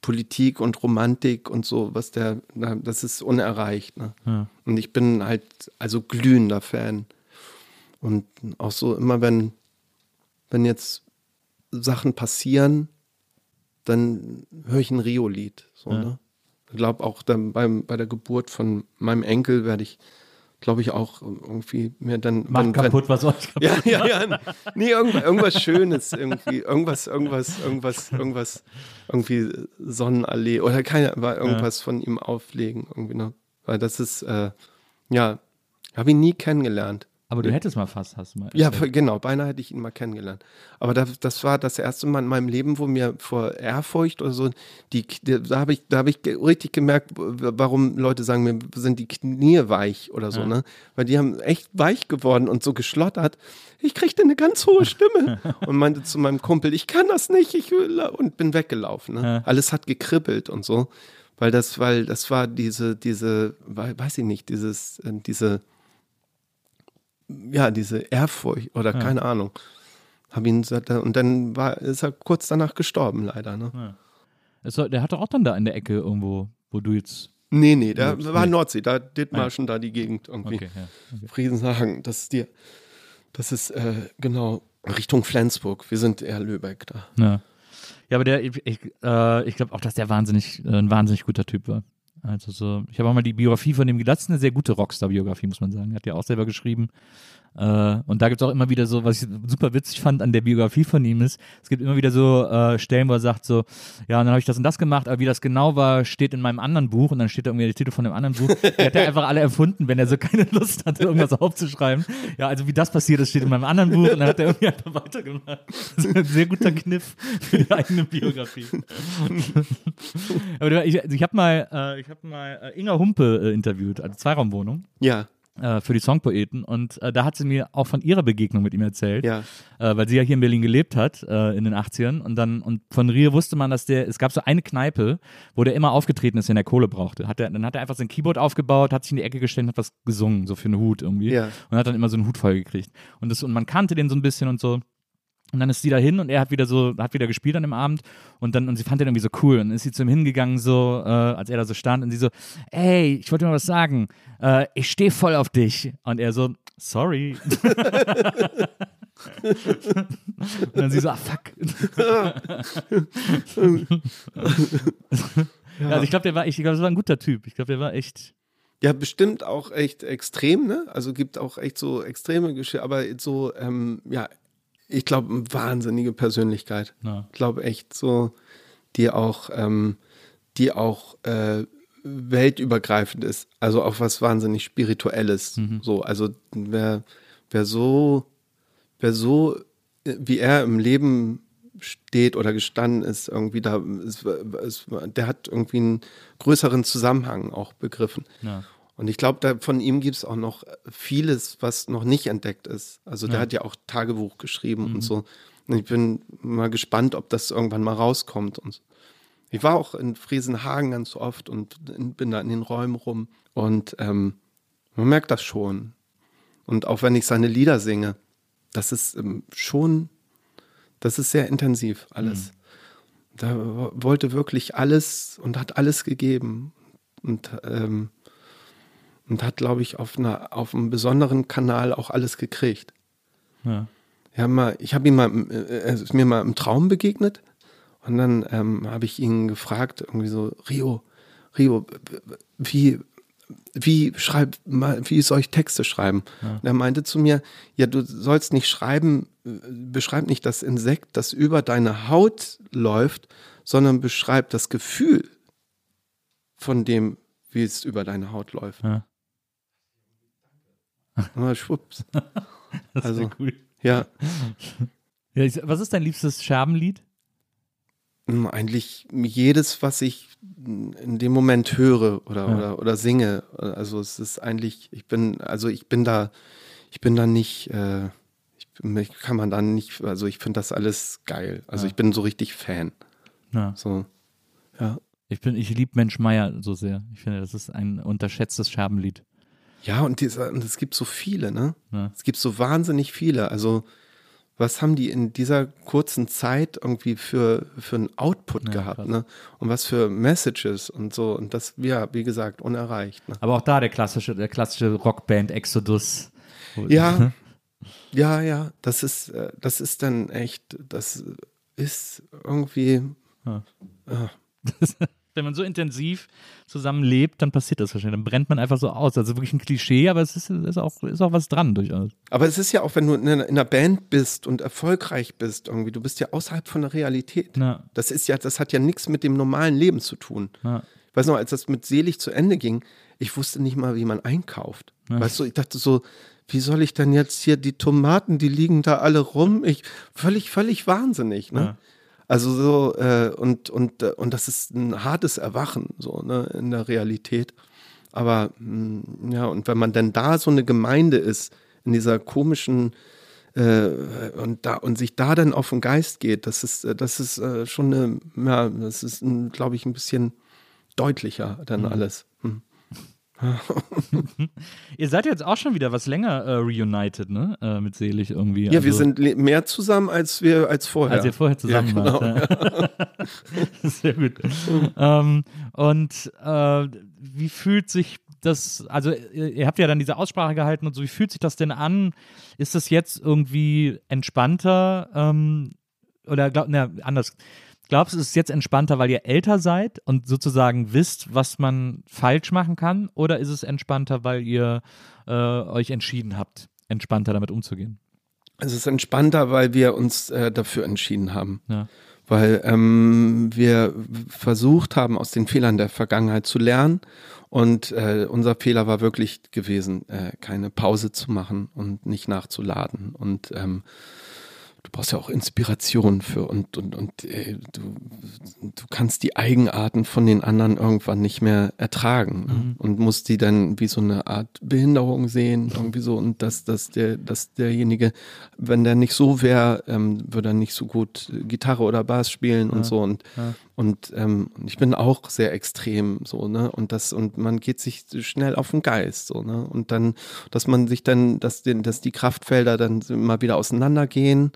Politik und Romantik und so, was der, das ist unerreicht. Ne? Ja. Und ich bin halt also glühender Fan. Und auch so immer, wenn, wenn jetzt Sachen passieren, dann höre ich ein Rio-Lied. So, Ja. ne? Ich glaube auch dann beim, bei der Geburt von meinem Enkel werde ich, glaube ich, auch irgendwie mir dann. Macht wenn- kaputt, was euch kaputt ja, ja, ja. Nee, irgendwas, irgendwas Schönes irgendwie. Irgendwas, irgendwas, irgendwas, irgendwas, irgendwie Sonnenallee oder keine, aber irgendwas von ihm auflegen irgendwie noch. Weil das ist, äh, ja, habe ihn nie kennengelernt. Aber du hättest mal fast, hast du mal. Ja, genau, beinahe hätte ich ihn mal kennengelernt. Aber das, das war das erste Mal in meinem Leben, wo mir vor Ehrfurcht oder so, die, da habe ich, da habe ich richtig gemerkt, warum Leute sagen, mir sind die Knie weich oder so, Ja. ne? Weil die haben echt weich geworden und so geschlottert. Ich kriegte eine ganz hohe Stimme <laughs> und meinte zu meinem Kumpel, ich kann das nicht, ich will, und bin weggelaufen. Ne? Ja. Alles hat gekribbelt und so. Weil das, weil das war diese, diese, wei- weiß ich nicht, dieses, äh, diese, ja, diese Ehrfurcht oder keine Ahnung. Hab ihn und dann war, ist er kurz danach gestorben, leider. Ne? Soll- der hatte auch dann da in der Ecke irgendwo, wo du jetzt. Nee, nee, da Nee. war Nordsee, da Dithmarschen, da die Gegend irgendwie. Okay, ja. Friesenhagen, das ist die, das ist äh, genau Richtung Flensburg. Wir sind eher Lübeck da. Ja, ja aber der, ich, ich, äh, ich glaube auch, dass der wahnsinnig, äh, ein wahnsinnig guter Typ war. Also so, ich habe auch mal die Biografie von dem ist eine sehr gute Rockstar-Biografie, muss man sagen. Hat ja auch selber geschrieben. Äh, und da gibt es auch immer wieder so, was ich super witzig fand an der Biografie von ihm ist, es gibt immer wieder so äh, Stellen, wo er sagt so, ja, und dann habe ich das und das gemacht, aber wie das genau war, steht in meinem anderen Buch und dann steht da irgendwie der Titel von dem anderen Buch. <laughs> Der hat er einfach alle erfunden, wenn er so keine Lust hatte, irgendwas aufzuschreiben. Ja, also wie das passiert ist, steht in meinem anderen Buch und dann hat er irgendwie einfach weitergemacht. <laughs> Das ist ein sehr guter Kniff für die eigene Biografie. <laughs> aber ich, ich habe mal, äh, ich hab mal äh, Inga Humpe äh, interviewt, also Zweiraumwohnung Ja, äh, für die Songpoeten und äh, da hat sie mir auch von ihrer Begegnung mit ihm erzählt, ja. äh, weil sie ja hier in Berlin gelebt hat äh, in den 80ern und dann und von Rio wusste man, dass der es gab so eine Kneipe, wo der immer aufgetreten ist, wenn er Kohle brauchte. Hat er, dann hat er einfach sein Keyboard aufgebaut, hat sich in die Ecke gestellt, und hat was gesungen, so für einen Hut irgendwie Ja. und hat dann immer so einen Hut voll gekriegt und das und man kannte den so ein bisschen und so. Und dann ist sie da hin und er hat wieder so, hat wieder gespielt an dem Abend und dann, und sie fand den irgendwie so cool. Und dann ist sie zu ihm hingegangen, so, äh, als er da so stand und sie so, ey, ich wollte dir mal was sagen. Äh, ich stehe voll auf dich. Und er so, sorry. <laughs> und dann sie so, ah, fuck. <laughs> ja. Also ich glaube, der war, ich glaube, das war ein guter Typ. Ich glaube, der war echt. Ja, bestimmt auch echt extrem, ne? Also gibt auch echt so extreme Geschichten, aber so, ähm, ja, ich glaube, eine wahnsinnige Persönlichkeit. Ja. Ich glaube echt so, die auch, ähm, die auch äh, weltübergreifend ist. Also auch was wahnsinnig Spirituelles. So, also wer, wer so, wer so, äh, wie er im Leben steht oder gestanden ist, irgendwie da, ist, ist, der hat irgendwie einen größeren Zusammenhang auch begriffen. Ja. Und ich glaube, von ihm gibt es auch noch vieles, was noch nicht entdeckt ist. Also der Ja. hat ja auch Tagebuch geschrieben und so. Und ich bin mal gespannt, ob das irgendwann mal rauskommt. Und ich war auch in Friesenhagen ganz oft und in, bin da in den Räumen rum. Und ähm, man merkt das schon. Und auch wenn ich seine Lieder singe, das ist ähm, schon, das ist sehr intensiv alles. Da w- wollte wirklich alles und hat alles gegeben. Und ähm, und hat, glaube ich, auf, einer, auf einem besonderen Kanal auch alles gekriegt. Ja. Ja, mal, ich habe ihn mal, äh, er ist mir mal im Traum begegnet und dann ähm, habe ich ihn gefragt, irgendwie so, Rio, Rio, wie, wie schreib mal, wie soll ich Texte schreiben? Und er meinte zu mir, ja, du sollst nicht schreiben, äh, beschreib nicht das Insekt, das über deine Haut läuft, sondern beschreib das Gefühl von dem, wie es über deine Haut läuft. Ja. Aber <laughs> schwupps. <laughs> Das Also- cool. Ja, <laughs> Ja, ich, was ist dein liebstes Scherbenlied? mm, eigentlich jedes, was ich in dem Moment höre oder, Ja. oder, oder singe. Also es ist eigentlich, ich bin, also ich bin da, ich bin da nicht, äh, ich, kann man da nicht, also ich finde das alles geil. Also Ja. ich bin so richtig Fan. Ja. So, ja. Ich bin, ich liebe Mensch Meier so sehr. Ich finde, das ist ein unterschätztes Scherbenlied. Ja, und, dieser, und es gibt so viele, ne? Ja. Es gibt so wahnsinnig viele. Also, was haben die in dieser kurzen Zeit irgendwie für, für einen Output Ja, gehabt, krass. ne? Und was für Messages und so. Und das, ja, wie gesagt, unerreicht. Ne? Aber auch da der klassische, der klassische Rockband Exodus. Ja, <laughs> ja, ja. Das ist, äh, das ist dann echt, das ist irgendwie. Ja. Ja. <laughs> Wenn man so intensiv zusammen lebt, dann passiert das wahrscheinlich. Dann brennt man einfach so aus. Also wirklich ein Klischee, aber es ist, ist, auch, ist auch was dran durchaus. Aber es ist ja auch, wenn du in einer, in einer Band bist und erfolgreich bist, irgendwie, du bist ja außerhalb von der Realität. Ja. Das ist ja, das hat ja nichts mit dem normalen Leben zu tun. Ja. Ich weiß noch, als das mit Selig zu Ende ging, ich wusste nicht mal, wie man einkauft. Weißt du, ich dachte so, wie soll ich denn jetzt hier die Tomaten, die liegen da alle rum? Ich völlig, völlig wahnsinnig, ne? Also so, äh, und, und, und das ist ein hartes Erwachen, so, ne, in der Realität. Aber mh, ja, und wenn man denn da so eine Gemeinde ist, in dieser komischen äh, und da und sich da dann auf den Geist geht, das ist, äh, das ist äh, schon eine, ja, das ist, glaube ich, ein bisschen deutlicher dann alles. Hm. <laughs> Ihr seid jetzt auch schon wieder was länger äh, reunited, ne? Äh, mit Selig irgendwie. Ja, also, wir sind mehr zusammen als wir als vorher. Als ihr vorher zusammen Ja, genau. wart. Ja. <laughs> Sehr gut. ähm, und äh, wie fühlt sich das, also ihr, ihr habt ja dann diese Aussprache gehalten und so, wie fühlt sich das denn an? Ist das jetzt irgendwie entspannter? Ähm, oder glaub, na, anders. Glaubst du, es ist jetzt entspannter, weil ihr älter seid und sozusagen wisst, was man falsch machen kann? Oder ist es entspannter, weil ihr äh, euch entschieden habt, entspannter damit umzugehen? Es ist entspannter, weil wir uns äh, dafür entschieden haben. Ja. Weil ähm, wir versucht haben, aus den Fehlern der Vergangenheit zu lernen. Und äh, unser Fehler war wirklich gewesen, äh, keine Pause zu machen und nicht nachzuladen. Und ähm, brauchst ja auch Inspiration für und, und, und äh, du, du kannst die Eigenarten von den anderen irgendwann nicht mehr ertragen ne? und musst die dann wie so eine Art Behinderung sehen, irgendwie so. Und dass, dass, der, dass derjenige, wenn der nicht so wäre, ähm, würde er nicht so gut Gitarre oder Bass spielen und so. Und, Ja. und ähm, ich bin auch sehr extrem so, ne? Und das, und man geht sich schnell auf den Geist, so, ne? Und dann, dass man sich dann, dass, den, dass die Kraftfelder dann mal wieder auseinandergehen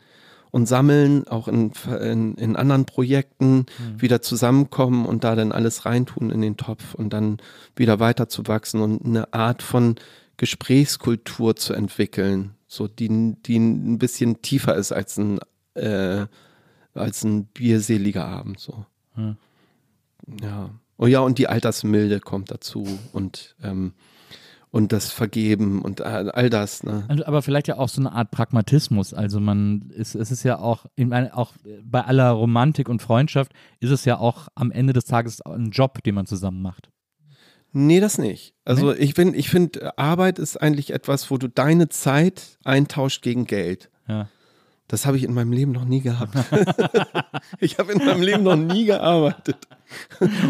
und sammeln, auch in, in, in anderen Projekten wieder zusammenkommen und da dann alles reintun in den Topf und dann wieder weiterzuwachsen und eine Art von Gesprächskultur zu entwickeln, so die, die ein bisschen tiefer ist als ein, äh, als ein bierseliger Abend, so. Ja. Ja. Oh ja, und die Altersmilde kommt dazu und, ähm, und das Vergeben und all das, ne? Also, Aber vielleicht ja auch so eine Art Pragmatismus. Also man ist, es ist ja auch, ich meine, auch bei aller Romantik und Freundschaft ist es ja auch am Ende des Tages ein Job, den man zusammen macht. Nee, das nicht. Also ich bin, ich finde, Arbeit ist eigentlich etwas, wo du deine Zeit eintauscht gegen Geld. Ja. Das habe ich in meinem Leben noch nie gehabt. <laughs> ich habe in meinem Leben noch nie gearbeitet.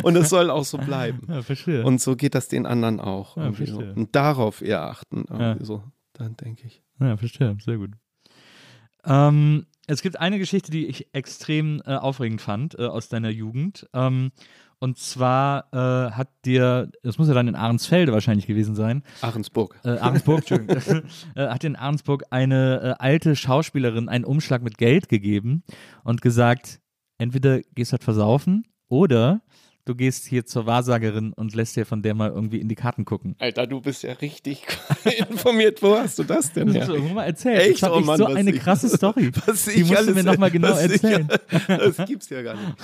Und es soll auch so bleiben. Ja, verstehe. Und so geht das den anderen auch. Ja, so. Und darauf eher achten. Ja. so. Dann denke ich. Ja, verstehe. Sehr gut. Ähm, es gibt eine Geschichte, die ich extrem äh, aufregend fand äh, aus deiner Jugend. Ähm, und zwar äh, hat dir, das muss ja dann in Ahrensfelde wahrscheinlich gewesen sein, Ahrensburg. äh, Ahrensburg, Entschuldigung, <laughs> <laughs> äh, hat dir in Ahrensburg eine äh, alte Schauspielerin einen Umschlag mit Geld gegeben und gesagt, entweder gehst du halt versaufen oder du gehst hier zur Wahrsagerin und lässt dir von der mal irgendwie in die Karten gucken. Alter, du bist ja richtig <laughs> informiert. Wo hast du das denn her? irgendwann mal erzählt. Echt? Das Oh ich Mann, so eine krasse Story. Was Die ich musst du mir noch mal genau was ich- erzählen. das gibt's ja gar nicht.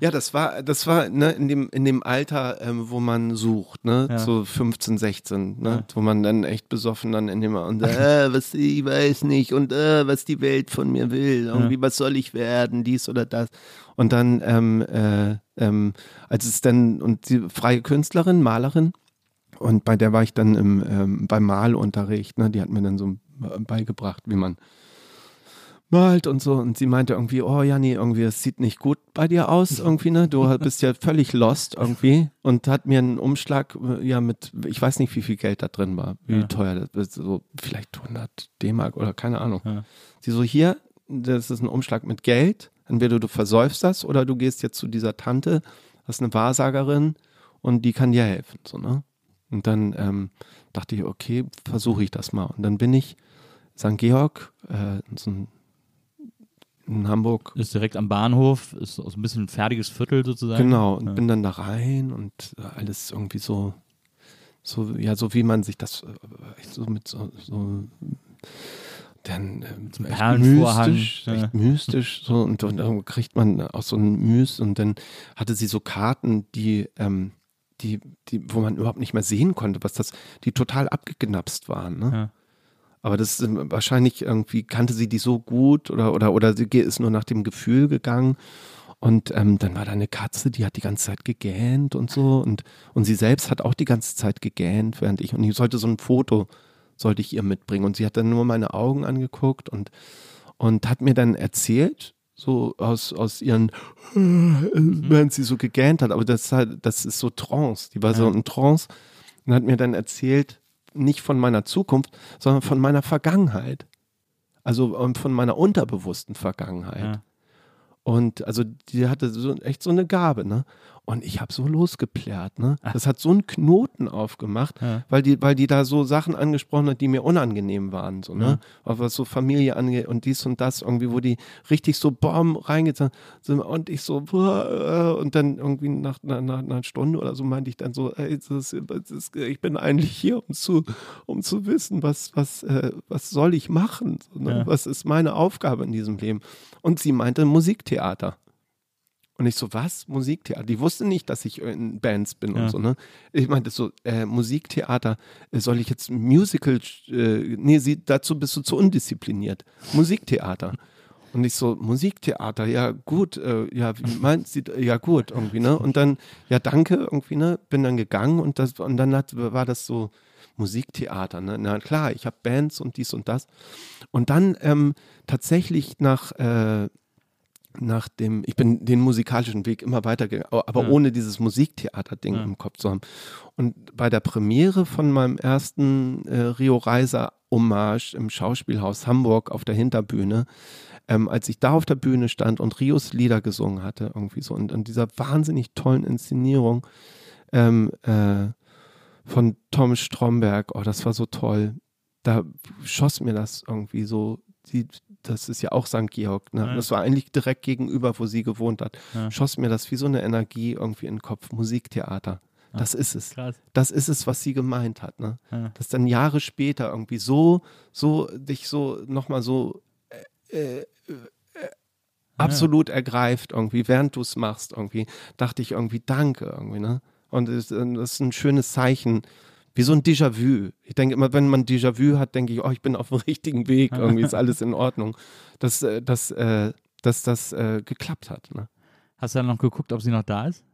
Ja, das war, das war ne, in, dem, in dem Alter, ähm, wo man sucht, ne? Ja. So 15, 16, ne? Ja. Wo man dann echt besoffen dann in dem und äh, was ich weiß nicht und äh, was die Welt von mir will, irgendwie, was soll ich werden, dies oder das. Und dann, ähm, äh, ähm, als es dann, und die freie Künstlerin, Malerin, und bei der war ich dann im, ähm, beim Malunterricht, ne? Die hat mir dann so äh, beigebracht, wie man malt und so. Und sie meinte irgendwie, oh Janni, irgendwie, es sieht nicht gut bei dir aus, irgendwie, ne? Du <laughs> bist ja völlig lost irgendwie. Und hat mir einen Umschlag, äh, ja, mit, ich weiß nicht, wie viel Geld da drin war, wie Ja. teuer das ist, so vielleicht 100 D-Mark oder keine Ahnung. Ja. Sie so, hier, das ist ein Umschlag mit Geld. Entweder du versäufst das oder du gehst jetzt zu dieser Tante, das ist eine Wahrsagerin und die kann dir helfen, so, ne? Und dann ähm, dachte ich, okay, versuche ich das mal. Und dann bin ich St. Georg, äh, so ein, in Hamburg, Ist direkt am Bahnhof, ist so ein bisschen ein fertiges Viertel sozusagen. genau, und Ja. bin dann da rein und alles irgendwie so, so, ja, so wie man sich das äh, echt so mit so, so dann Zum echt mystisch, ja. echt mystisch so und, und dann kriegt man auch so ein Müs und dann hatte sie so Karten, die ähm, die, die, wo man überhaupt nicht mehr sehen konnte, was das, die total abgeknapst waren. Ne? Ja. Aber das ist wahrscheinlich irgendwie kannte sie die so gut oder oder oder sie ist nur nach dem Gefühl gegangen. Und ähm, dann war da eine Katze, die hat die ganze Zeit gegähnt und so. Und, und sie selbst hat auch die ganze Zeit gegähnt, während ich. Und ich sollte so ein Foto, sollte ich ihr mitbringen. Und sie hat dann nur meine Augen angeguckt und, und hat mir dann erzählt, so aus, aus ihren, während sie so gegähnt hat. Aber das, ist das ist so Trance. Die war so in Trance und hat mir dann erzählt, nicht von meiner Zukunft, sondern von meiner Vergangenheit. Also ähm, von meiner unterbewussten Vergangenheit. Ja. Und also die hatte so echt so eine Gabe, ne? Und ich habe so losgeplärt, ne? Das hat so einen Knoten aufgemacht, Ja. weil die, weil die da so Sachen angesprochen hat, die mir unangenehm waren, so, ne? Auch was so Familie angeht und dies und das irgendwie, wo die richtig so bom reingezogen sind und ich so und dann irgendwie nach, nach, nach einer Stunde oder so meinte ich dann so, ey, das das ich bin eigentlich hier, um zu, um zu wissen, was, was, äh, was soll ich machen? So, ne? Ja. Was ist meine Aufgabe in diesem Leben? Und sie meinte Musiktheater. Und ich so, was? Musiktheater? Die wusste nicht, dass ich in Bands bin Ja. und so, ne? Ich meinte so, äh, Musiktheater, äh, soll ich jetzt ein Musical, äh, nee, sie, dazu bist du zu undiszipliniert. Musiktheater. Und ich so, Musiktheater, ja gut, äh, ja, wie <laughs> meint sie, ja gut, irgendwie, ne? Und dann, ja danke, irgendwie, ne? Bin dann gegangen und das, und dann hat, war das so Musiktheater, ne? Na klar, ich habe Bands und dies und das. Und dann ähm, tatsächlich nach, äh, nach dem, ich bin den musikalischen Weg immer weitergegangen, aber Ja. ohne dieses Musiktheater-Ding Ja. im Kopf zu haben. Und bei der Premiere von meinem ersten äh, Rio Reiser Hommage im Schauspielhaus Hamburg auf der Hinterbühne, ähm, als ich da auf der Bühne stand und Rios Lieder gesungen hatte, irgendwie so, und in dieser wahnsinnig tollen Inszenierung ähm, äh, von Tom Stromberg, oh, das war so toll. Da schoss mir das irgendwie so, die, das ist ja auch St. Georg, ne? Ja. Das war eigentlich direkt gegenüber, wo sie gewohnt hat. Ja. Schoss mir das wie so eine Energie irgendwie in den Kopf. Musiktheater. Das ist es. Krass. Das ist es, was sie gemeint hat, ne? Ja. Dass dann Jahre später irgendwie so, so, dich so nochmal so äh, äh, äh, absolut ergreift irgendwie, während du es machst irgendwie, dachte ich irgendwie, danke irgendwie, ne? Und äh, das ist ein schönes Zeichen, wie so ein Déjà-vu. Ich denke immer, wenn man Déjà-vu hat, denke ich, oh, ich bin auf dem <laughs> richtigen Weg, <laughs> irgendwie ist alles in Ordnung. Dass, äh, dass, äh, dass das äh, geklappt hat, ne? Hast du dann noch geguckt, ob sie noch da ist?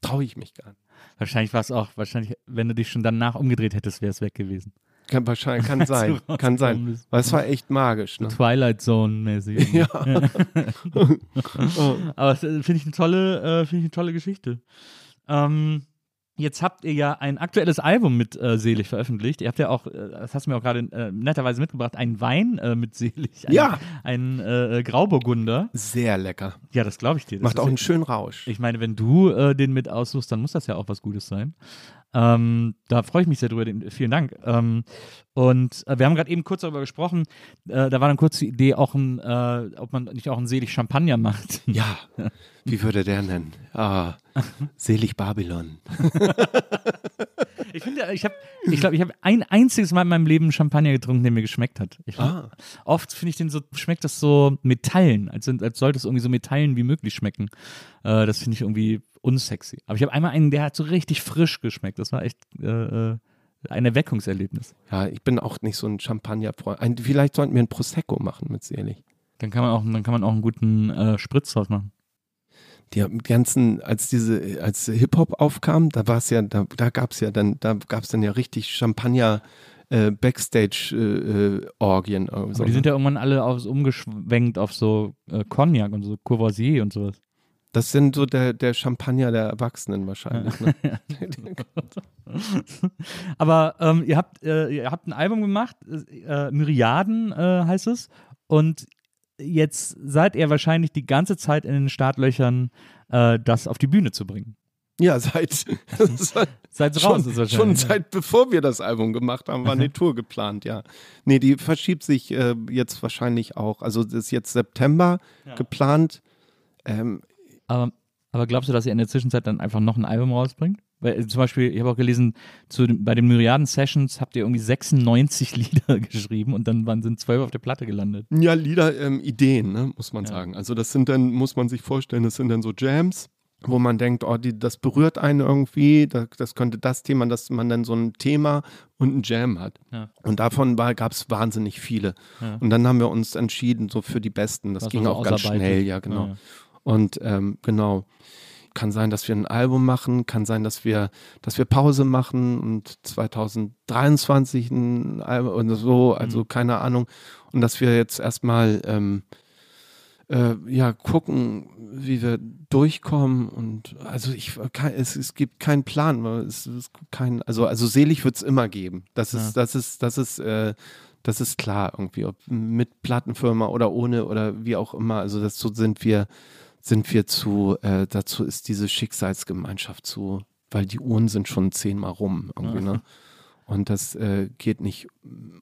Traue ich mich gar nicht. Wahrscheinlich war es auch, wahrscheinlich, wenn du dich schon danach umgedreht hättest, wäre es weg gewesen. Kann, wahrscheinlich, kann <laughs> sein, kann sein. Weil es war echt magisch, ne? Twilight Zone-mäßig. Ja. Aber äh, finde ich eine tolle, äh, finde ich eine tolle Geschichte. Ähm, jetzt habt ihr ja ein aktuelles Album mit äh, Selig veröffentlicht. Ihr habt ja auch, äh, das hast du mir auch gerade äh, netterweise mitgebracht, einen Wein äh, mit Selig. Ein, Ja. Ein äh, Grauburgunder. Sehr lecker. Ja, das glaube ich dir. Das Macht auch einen schönen Rausch. Ich meine, wenn du den mit aussuchst, dann muss das ja auch was Gutes sein. Ähm, da freue ich mich sehr drüber. Vielen Dank. Ähm, und äh, wir haben gerade eben kurz darüber gesprochen. Äh, da war dann kurz die Idee, auch ein, äh, ob man nicht auch einen selig Champagner macht. Ja, wie würde der nennen? Ah, <laughs> selig Babylon. <laughs> Ich finde, ich habe, ich glaube, ich habe ein einziges Mal in meinem Leben Champagner getrunken, der mir geschmeckt hat. Ich, Ah. Oft finde ich den so, schmeckt das so Metallen, als, als sollte es irgendwie so Metallen wie möglich schmecken. Äh, das finde ich irgendwie unsexy. Aber ich habe einmal einen, der hat so richtig frisch geschmeckt. Das war echt äh, äh, ein Erweckungserlebnis. Ja, ich bin auch nicht so ein Champagner-Freund. Vielleicht sollten wir ein Prosecco machen mit Selig. Dann kann man auch, dann kann man auch einen guten äh, Spritz draus machen. Die ganzen, als diese, als Hip-Hop aufkam, da war es ja, da, da gab es ja dann, da gab es dann ja richtig Champagner äh, Backstage-Orgien. Aber die sind ja irgendwann alle aufs, umgeschwenkt auf so äh, Cognac und so Courvoisier und sowas. das sind so der, der Champagner der Erwachsenen wahrscheinlich. Ne? <laughs> Aber ähm, ihr, habt, äh, ihr habt ein Album gemacht, äh, Myriaden äh, heißt es. Und jetzt seid ihr wahrscheinlich die ganze Zeit in den Startlöchern, äh, das auf die Bühne zu bringen. ja, seit, <laughs> seit schon, raus, ist wahrscheinlich. schon seit bevor wir das Album gemacht haben, war <laughs> eine Tour geplant, ja. Nee, die verschiebt sich äh, jetzt wahrscheinlich auch. Also das ist jetzt September geplant. Ähm, Aber, aber glaubst du, dass ihr in der Zwischenzeit dann einfach noch ein Album rausbringt? Weil äh, zum Beispiel, ich habe auch gelesen, zu, den- bei den Myriaden-Sessions habt ihr irgendwie 96 <laughs> Lieder geschrieben und dann waren, sind zwölf auf der Platte gelandet. Ja, Lieder, ähm, Ideen, ne, muss man Ja. sagen. Also das sind dann, muss man sich vorstellen, das sind dann so Jams, wo man denkt, oh, die, das berührt einen irgendwie, das, das könnte das Thema, dass man dann so ein Thema und ein Jam hat. Ja. Und davon gab es wahnsinnig viele. Ja. Und dann haben wir uns entschieden, so für die Besten. Das Was ging man so auch ganz schnell, ja, genau. Und ähm, genau. Kann sein, dass wir ein Album machen, kann sein, dass wir, dass wir Pause machen und 2023 ein Album und so, also Mhm. keine Ahnung. Und dass wir jetzt erstmal ähm, äh, ja gucken, wie wir durchkommen und also ich kann, es, es gibt keinen Plan, es ist kein, also also selig wird es immer geben. Das ist, das ist, das ist, äh, das ist klar irgendwie, ob mit Plattenfirma oder ohne oder wie auch immer. Also das so sind wir, sind wir zu, äh, dazu ist diese Schicksalsgemeinschaft zu, weil die Uhren sind schon zehnmal rum irgendwie, ne? Und das äh, geht nicht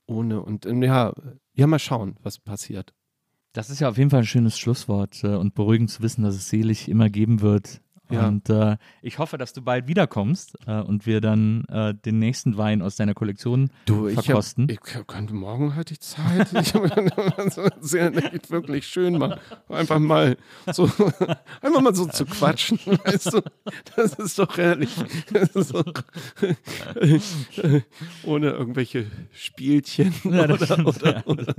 ohne und ja, ja, mal schauen, was passiert. Das ist ja auf jeden Fall ein schönes Schlusswort äh, und beruhigend zu wissen, dass es selig immer geben wird. Ja. Und äh, ich hoffe, dass du bald wiederkommst äh, und wir dann äh, den nächsten Wein aus deiner Kollektion Du, ich, hab, ich könnte morgen hätte ich Zeit. Ich sehr <laughs> echt wirklich schön mal einfach mal so <laughs> einfach mal so zu quatschen, <laughs> weißt du? Das ist doch ehrlich. Ist doch, ohne irgendwelche Spielchen Ja, oder, stimmt, oder, ja. oder.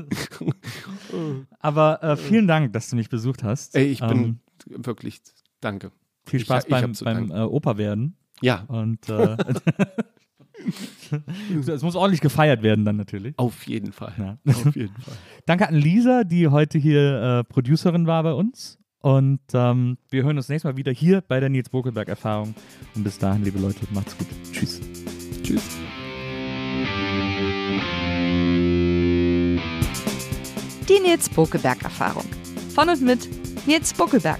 Aber äh, vielen Dank, dass du mich besucht hast. Ey, ich bin Ähm, wirklich danke. Viel ich- Spaß ich beim, zu beim äh, Opa werden. Ja, Und äh, <laughs> es muss ordentlich gefeiert werden dann natürlich. auf jeden Fall. Ja. Auf jeden Fall. <laughs> Danke an Lisa, die heute hier äh, Producerin war bei uns. Und ähm, wir hören uns nächstes Mal wieder hier bei der Nils Bokelberg Erfahrung. Und bis dahin, liebe Leute, macht's gut. Tschüss. Tschüss. Die Nils Bokelberg Erfahrung. Von und mit Nils Bokelberg.